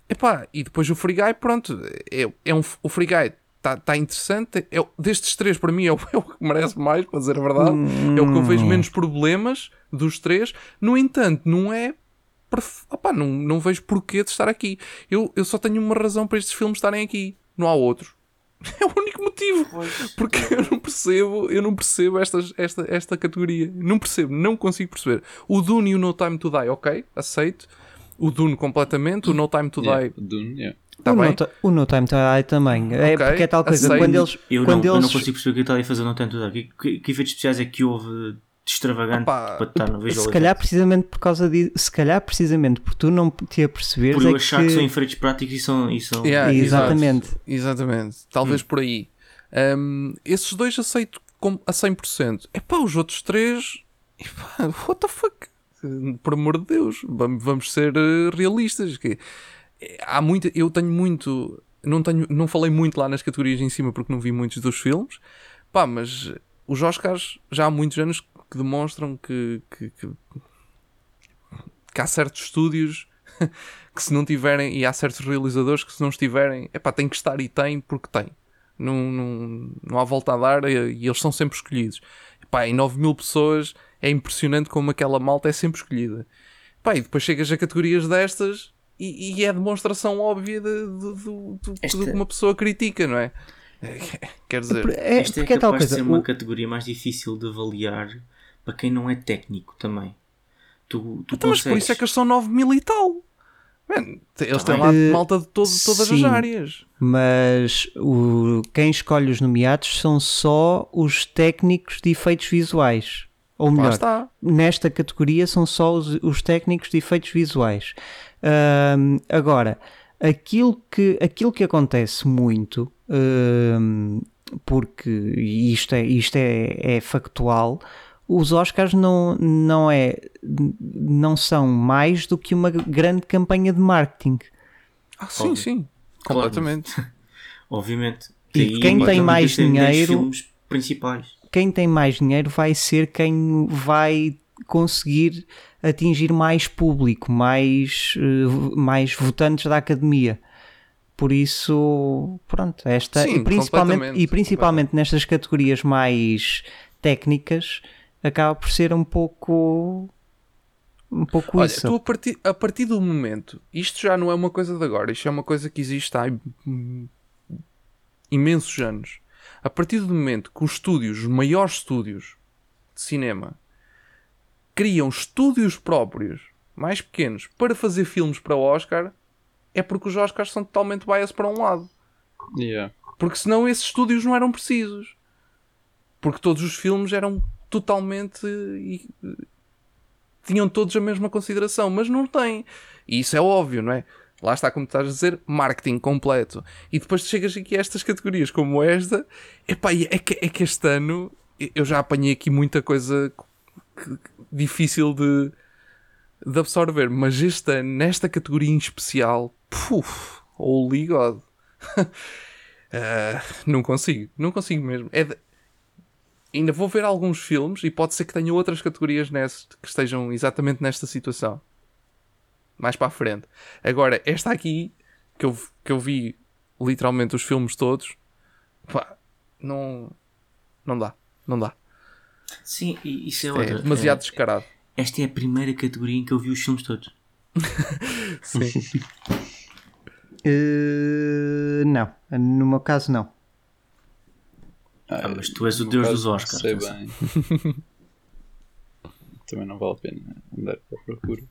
Epá, e depois o Free Guy, pronto. É, é um, o Free Guy está tá interessante. É, destes três, para mim, é o, é o que merece mais, para dizer a verdade. É o que eu vejo menos problemas dos três. No entanto, não é perf... Opá, não, não vejo porquê de estar aqui. Eu, eu só tenho uma razão para estes filmes estarem aqui. Não há outro. É o único motivo. Porque eu não percebo, eu não percebo estas, esta, esta categoria. Não percebo, não consigo perceber. O Dune e o No Time to Die, ok, aceito. O Dune completamente, o No Time to Yeah, Die, Dune, yeah. está o, bem. no, o No Time to Die também. É Ok, porque é tal coisa. aceito. Quando eles. Eu, não, quando eu não eles consigo perceber o que está a fazer, não tento dar. Que, que, que efeitos especiais é que houve extravagante Opa, para estar no visual se calhar precisamente por causa de se calhar precisamente por tu não te aperceberes Por eu é achar que, que... são efeitos práticos e são. E são... Yeah, Exatamente. Exatamente. Talvez por aí. Um, esses dois aceito com, a 100%. Epá, os outros três. Epá, what the fuck? Por amor de Deus, vamos, vamos ser eh, realistas. Que há muita, eu tenho muito. Não, tenho, não falei muito lá nas categorias em cima porque não vi muitos dos filmes. Pá, mas os Oscars já há muitos anos que demonstram que, que, que, que há certos estúdios que se não tiverem, e há certos realizadores que se não estiverem, epá, tem que estar e tem porque tem. Não, não, não há volta a dar e, e eles são sempre escolhidos. Epá, em 9 mil pessoas é impressionante como aquela malta é sempre escolhida. Epá, e depois chegas a categorias destas e, e é demonstração óbvia de, de- Esta- do que uma pessoa critica, não é? Quer dizer, é, Esta é é tal capaz de ser uma o- categoria mais difícil de avaliar para quem não é técnico também. Tu, tu então, mas por consegues- isso é que eles são 9 mil e tal. Man, eles Tá têm lá bem. malta de todo- todas Sim. as áreas. mas o, quem escolhe os nomeados são só os técnicos de efeitos visuais ou melhor, está. nesta categoria são só os, os técnicos de efeitos visuais. Agora, aquilo que, aquilo que acontece muito, porque isto é, isto é, é factual, os Oscars não, não, é, não são mais do que uma grande campanha de marketing. Ah, sim, Óbvio. sim. Claro. Completamente. Obviamente. E quem tem mais tem 10 dinheiro- filmes principais. quem tem mais dinheiro vai ser quem vai conseguir atingir mais público, mais, eh, mais votantes da academia. Por isso, pronto, esta Sim, e principalmente, e principalmente nestas categorias mais técnicas acaba por ser um pouco um pouco Olha, isso. tu a partir, a partir do momento, isto já não é uma coisa de agora, isto é uma coisa que existe há imensos anos. A partir do momento que os estúdios, os maiores estúdios de cinema, criam estúdios próprios, mais pequenos, para fazer filmes para o Oscar, é porque os Oscars são totalmente bias para um lado. Yeah. Porque senão esses estúdios não eram precisos. Porque todos os filmes eram totalmente. e- tinham todos a mesma consideração, mas não têm. E isso é óbvio, não é? Lá está, como estás a dizer, marketing completo. E depois chegas aqui a estas categorias como esta, epá, é que, é que este ano eu já apanhei aqui muita coisa difícil de, de absorver, mas este ano, nesta categoria em especial, puf, holy God. Ah, não consigo, não consigo mesmo. É Ainda vou ver alguns filmes e pode ser que tenha outras categorias nessas que estejam exatamente nesta situação. Mais para a frente. Agora, esta aqui, que eu, que eu vi literalmente os filmes todos, pá, não, não dá, não dá. Sim, e isso é É outra. demasiado Eh, descarado. esta é a primeira categoria em que eu vi os filmes todos. Sim. Eh, não, no meu caso não. Ah, mas tu és o deus dos Oscars, Sei bem. Também não vale a pena andar para a procura.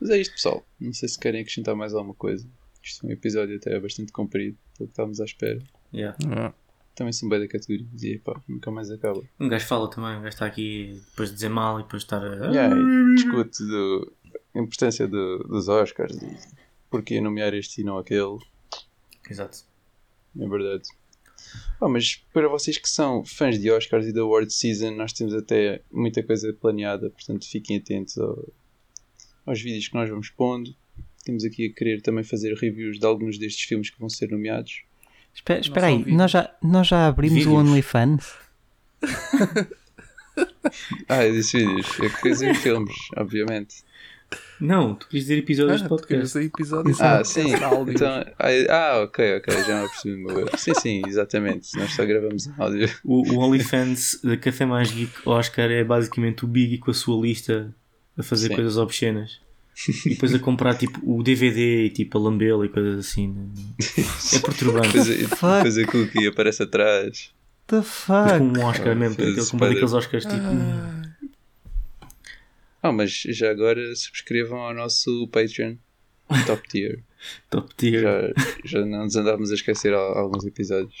Mas é isto, pessoal. Não sei se querem acrescentar mais alguma coisa. Isto é um episódio até bastante comprido, pelo que estávamos à espera. Yeah. Ah, Também são bem da categoria. E pá, nunca mais acaba. Um gajo fala também, um gajo está aqui depois de dizer mal e depois de estar a. Yeah, discute do, a importância do- dos Oscars, de porquê nomear este e não aquele. Exato. É verdade. Ah, mas para vocês que são fãs de Oscars e da Award Season, nós temos até muita coisa planeada, portanto fiquem atentos ao- aos vídeos que nós vamos pondo. Temos aqui a querer também fazer reviews de alguns destes filmes que vão ser nomeados. Espera, espera aí, vídeos. nós já, nós já abrimos o Vídeos. OnlyFans? Ah, eu disse vídeos. Eu queria dizer filmes, obviamente. Não, tu quis dizer episódios de Ah, podcast. esse episódio Ah, sim. Então, ah, ah, ok, ok, já me percebi o meu erro. Sim, sim, exatamente. Nós só gravamos em áudio. O, o OnlyFans da Café Mais Geek Oscar é basicamente o Biggie com a sua lista a fazer Sim. coisas obscenas. e depois a comprar tipo o DVD e tipo a lambê-lo e coisas assim. É perturbante. Depois, a- cookie aparece atrás. The fuck? Com um Oscar mesmo, aquele, como Spider- daqueles Oscars tipo. Ah, mas já agora subscrevam ao nosso Patreon. Top tier. Top tier. Já, já não nos andávamos a esquecer al- alguns episódios.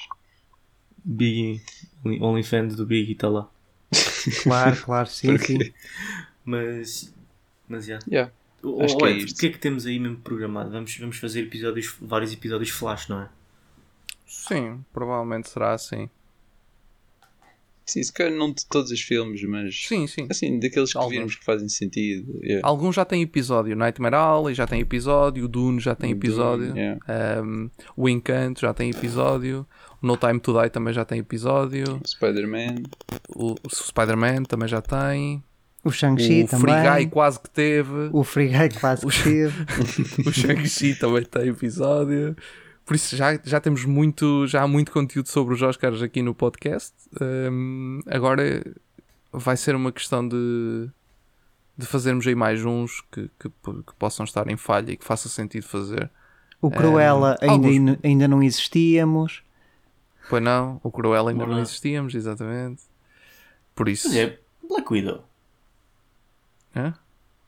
Biggie. Only- OnlyFans do Biggie está lá. Claro, claro, sim, sim. Mas. Mas já. Yeah. Oh, Acho que é isto. o que é que temos aí mesmo programado? Vamos, vamos fazer episódios, vários episódios flash, não é? Sim, provavelmente será assim. Sim, se calhar não de todos os filmes, mas Sim, sim. assim, daqueles que Alguns. virmos que fazem sentido. Yeah. Alguns já têm episódio. Nightmare Alley já tem episódio. O Dune já tem episódio. Yeah. Um, o Encanto já tem episódio. O No Time to Die também já tem episódio. Spider-Man. O, o Spider-Man também já tem. O Shang-Chi O Free Guy também. quase que teve. O Free Guy quase que teve. O Shang-Chi também tem episódio. Por isso já, já temos muito, já há muito conteúdo sobre os Oscars aqui no podcast. Um, agora vai ser uma questão de, de fazermos aí mais uns que, que, que possam estar em falha e que faça sentido fazer. O Cruella Eh, ainda, alguns- ainda não existíamos. Pois não, o Cruella ainda não Olá. existíamos, exatamente. Por isso. Mas é Black Widow. Hã?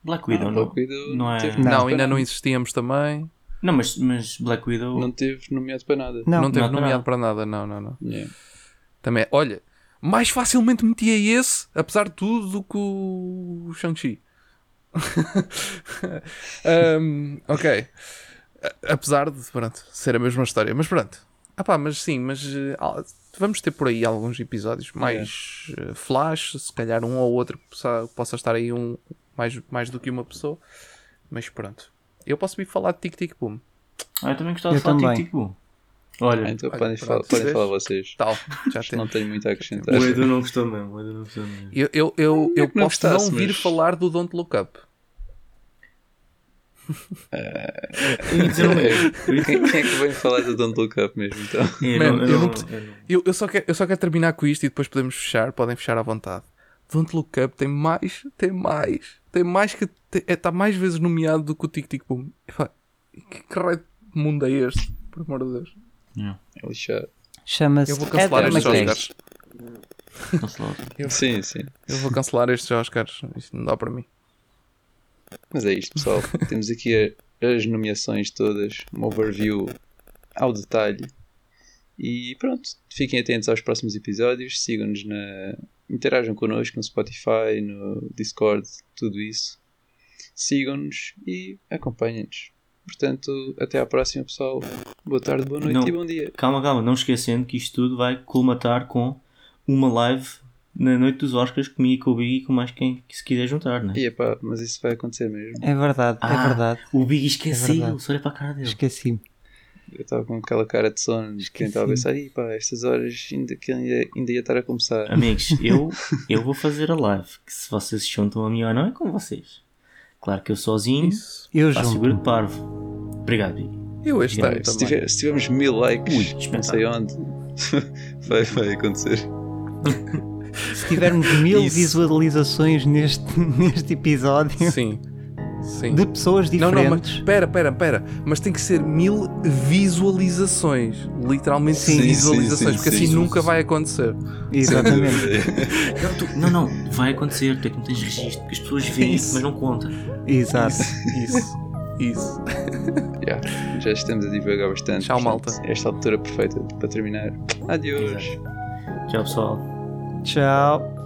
Black Widow, Ah, não. Black Widow não é- Não. Não, nomeado ainda não existíamos também. Não, mas, mas Black Widow. Não teve nomeado para nada. Não, Não, teve não, nomeado não. para nada, não, não, não. Yeah. Também, olha, mais facilmente metia esse, apesar de tudo, do que o Shang-Chi. Um, ok. Apesar de, pronto, ser a mesma história. Mas pronto. Ah pá, mas sim, mas al- vamos ter por aí alguns episódios mais eh, flash, se calhar um ou outro que possa, possa estar aí um, mais, mais do que uma pessoa. Mas pronto. Eu posso vir falar de Tic Tic Boom. Ah, eu também gostava Eu de falar de. Tic Tic Boom. Olha, Ah, então Olha, podem, falar, podem falar vocês. Tal, já tem. não tenho muito a acrescentar. o Edu não gostou mesmo. O Edu não gostou mesmo. Eu, eu, eu, eu que não posso não gostasse, vir mas- falar do Don't Look Up. Eu. Eu ia- Quem, quem é que vem falar do Don't Look Up mesmo então? Eu Man, não- eu eu não- não- eu não- Eu, eu, só quero, eu só quero terminar com isto e depois podemos fechar. Podem fechar à vontade. Don't Look Up tem mais, tem mais, tem mais que. Está mais vezes nomeado do que o Tic Tic Boom. Que, raio de mundo é este? Por amor de Deus. É lixado. Chama-se Eu vou cancelar Edgar estes. Oscars. Cancelado. Sim, sim. Eu vou cancelar estes Oscars. Isto não dá para mim. Mas é isto, pessoal. Temos aqui a- as nomeações todas, um overview ao detalhe. E pronto, fiquem atentos aos próximos episódios, sigam-nos na. Interajam connosco no Spotify, no Discord, tudo isso. Sigam-nos e acompanhem-nos. Portanto, até à próxima, pessoal. Boa tarde, boa noite Não. e bom dia. Calma, calma, não esquecendo que isto tudo vai colmatar com uma live na noite dos Oscars comigo e com o Biggie e com mais quem que se quiser juntar, né? E epá, mas isso vai acontecer mesmo. É verdade, Ah, é verdade. O É esqueceu, verdade. só olha para a cara dele. Esqueci-me. Eu estava com aquela cara de sono de quem estava a pensar, "Ih, pá, estas horas ainda, que ainda, ainda ia estar a começar. Amigos, eu, eu vou fazer a live. Que se vocês se juntam a mim ou não, é com vocês. Claro que eu sozinho Isso. Eu faço junto. figura de parvo. Obrigado, Biggie. Eu este Se, tiver- se tivermos mil likes, Ui, não sei onde, vai, vai acontecer. Se tivermos mil Isso. visualizações neste, neste episódio Sim. Sim. de pessoas Não, não, mas diferentes. pera, pera, pera. Mas tem que ser mil visualizações. Literalmente Sim, sim, visualizações, sim, porque sim. assim nunca vai acontecer. Exatamente. Não, tu- não, não, vai acontecer. Tu é que não tens registro. Porque as pessoas veem Isso. mas não contam. Exato. Isso. Isso. Já, já estamos a divagar bastante. Tchau, malta. Esta altura perfeita para terminar. Adeus. Tchau, pessoal. Tchau.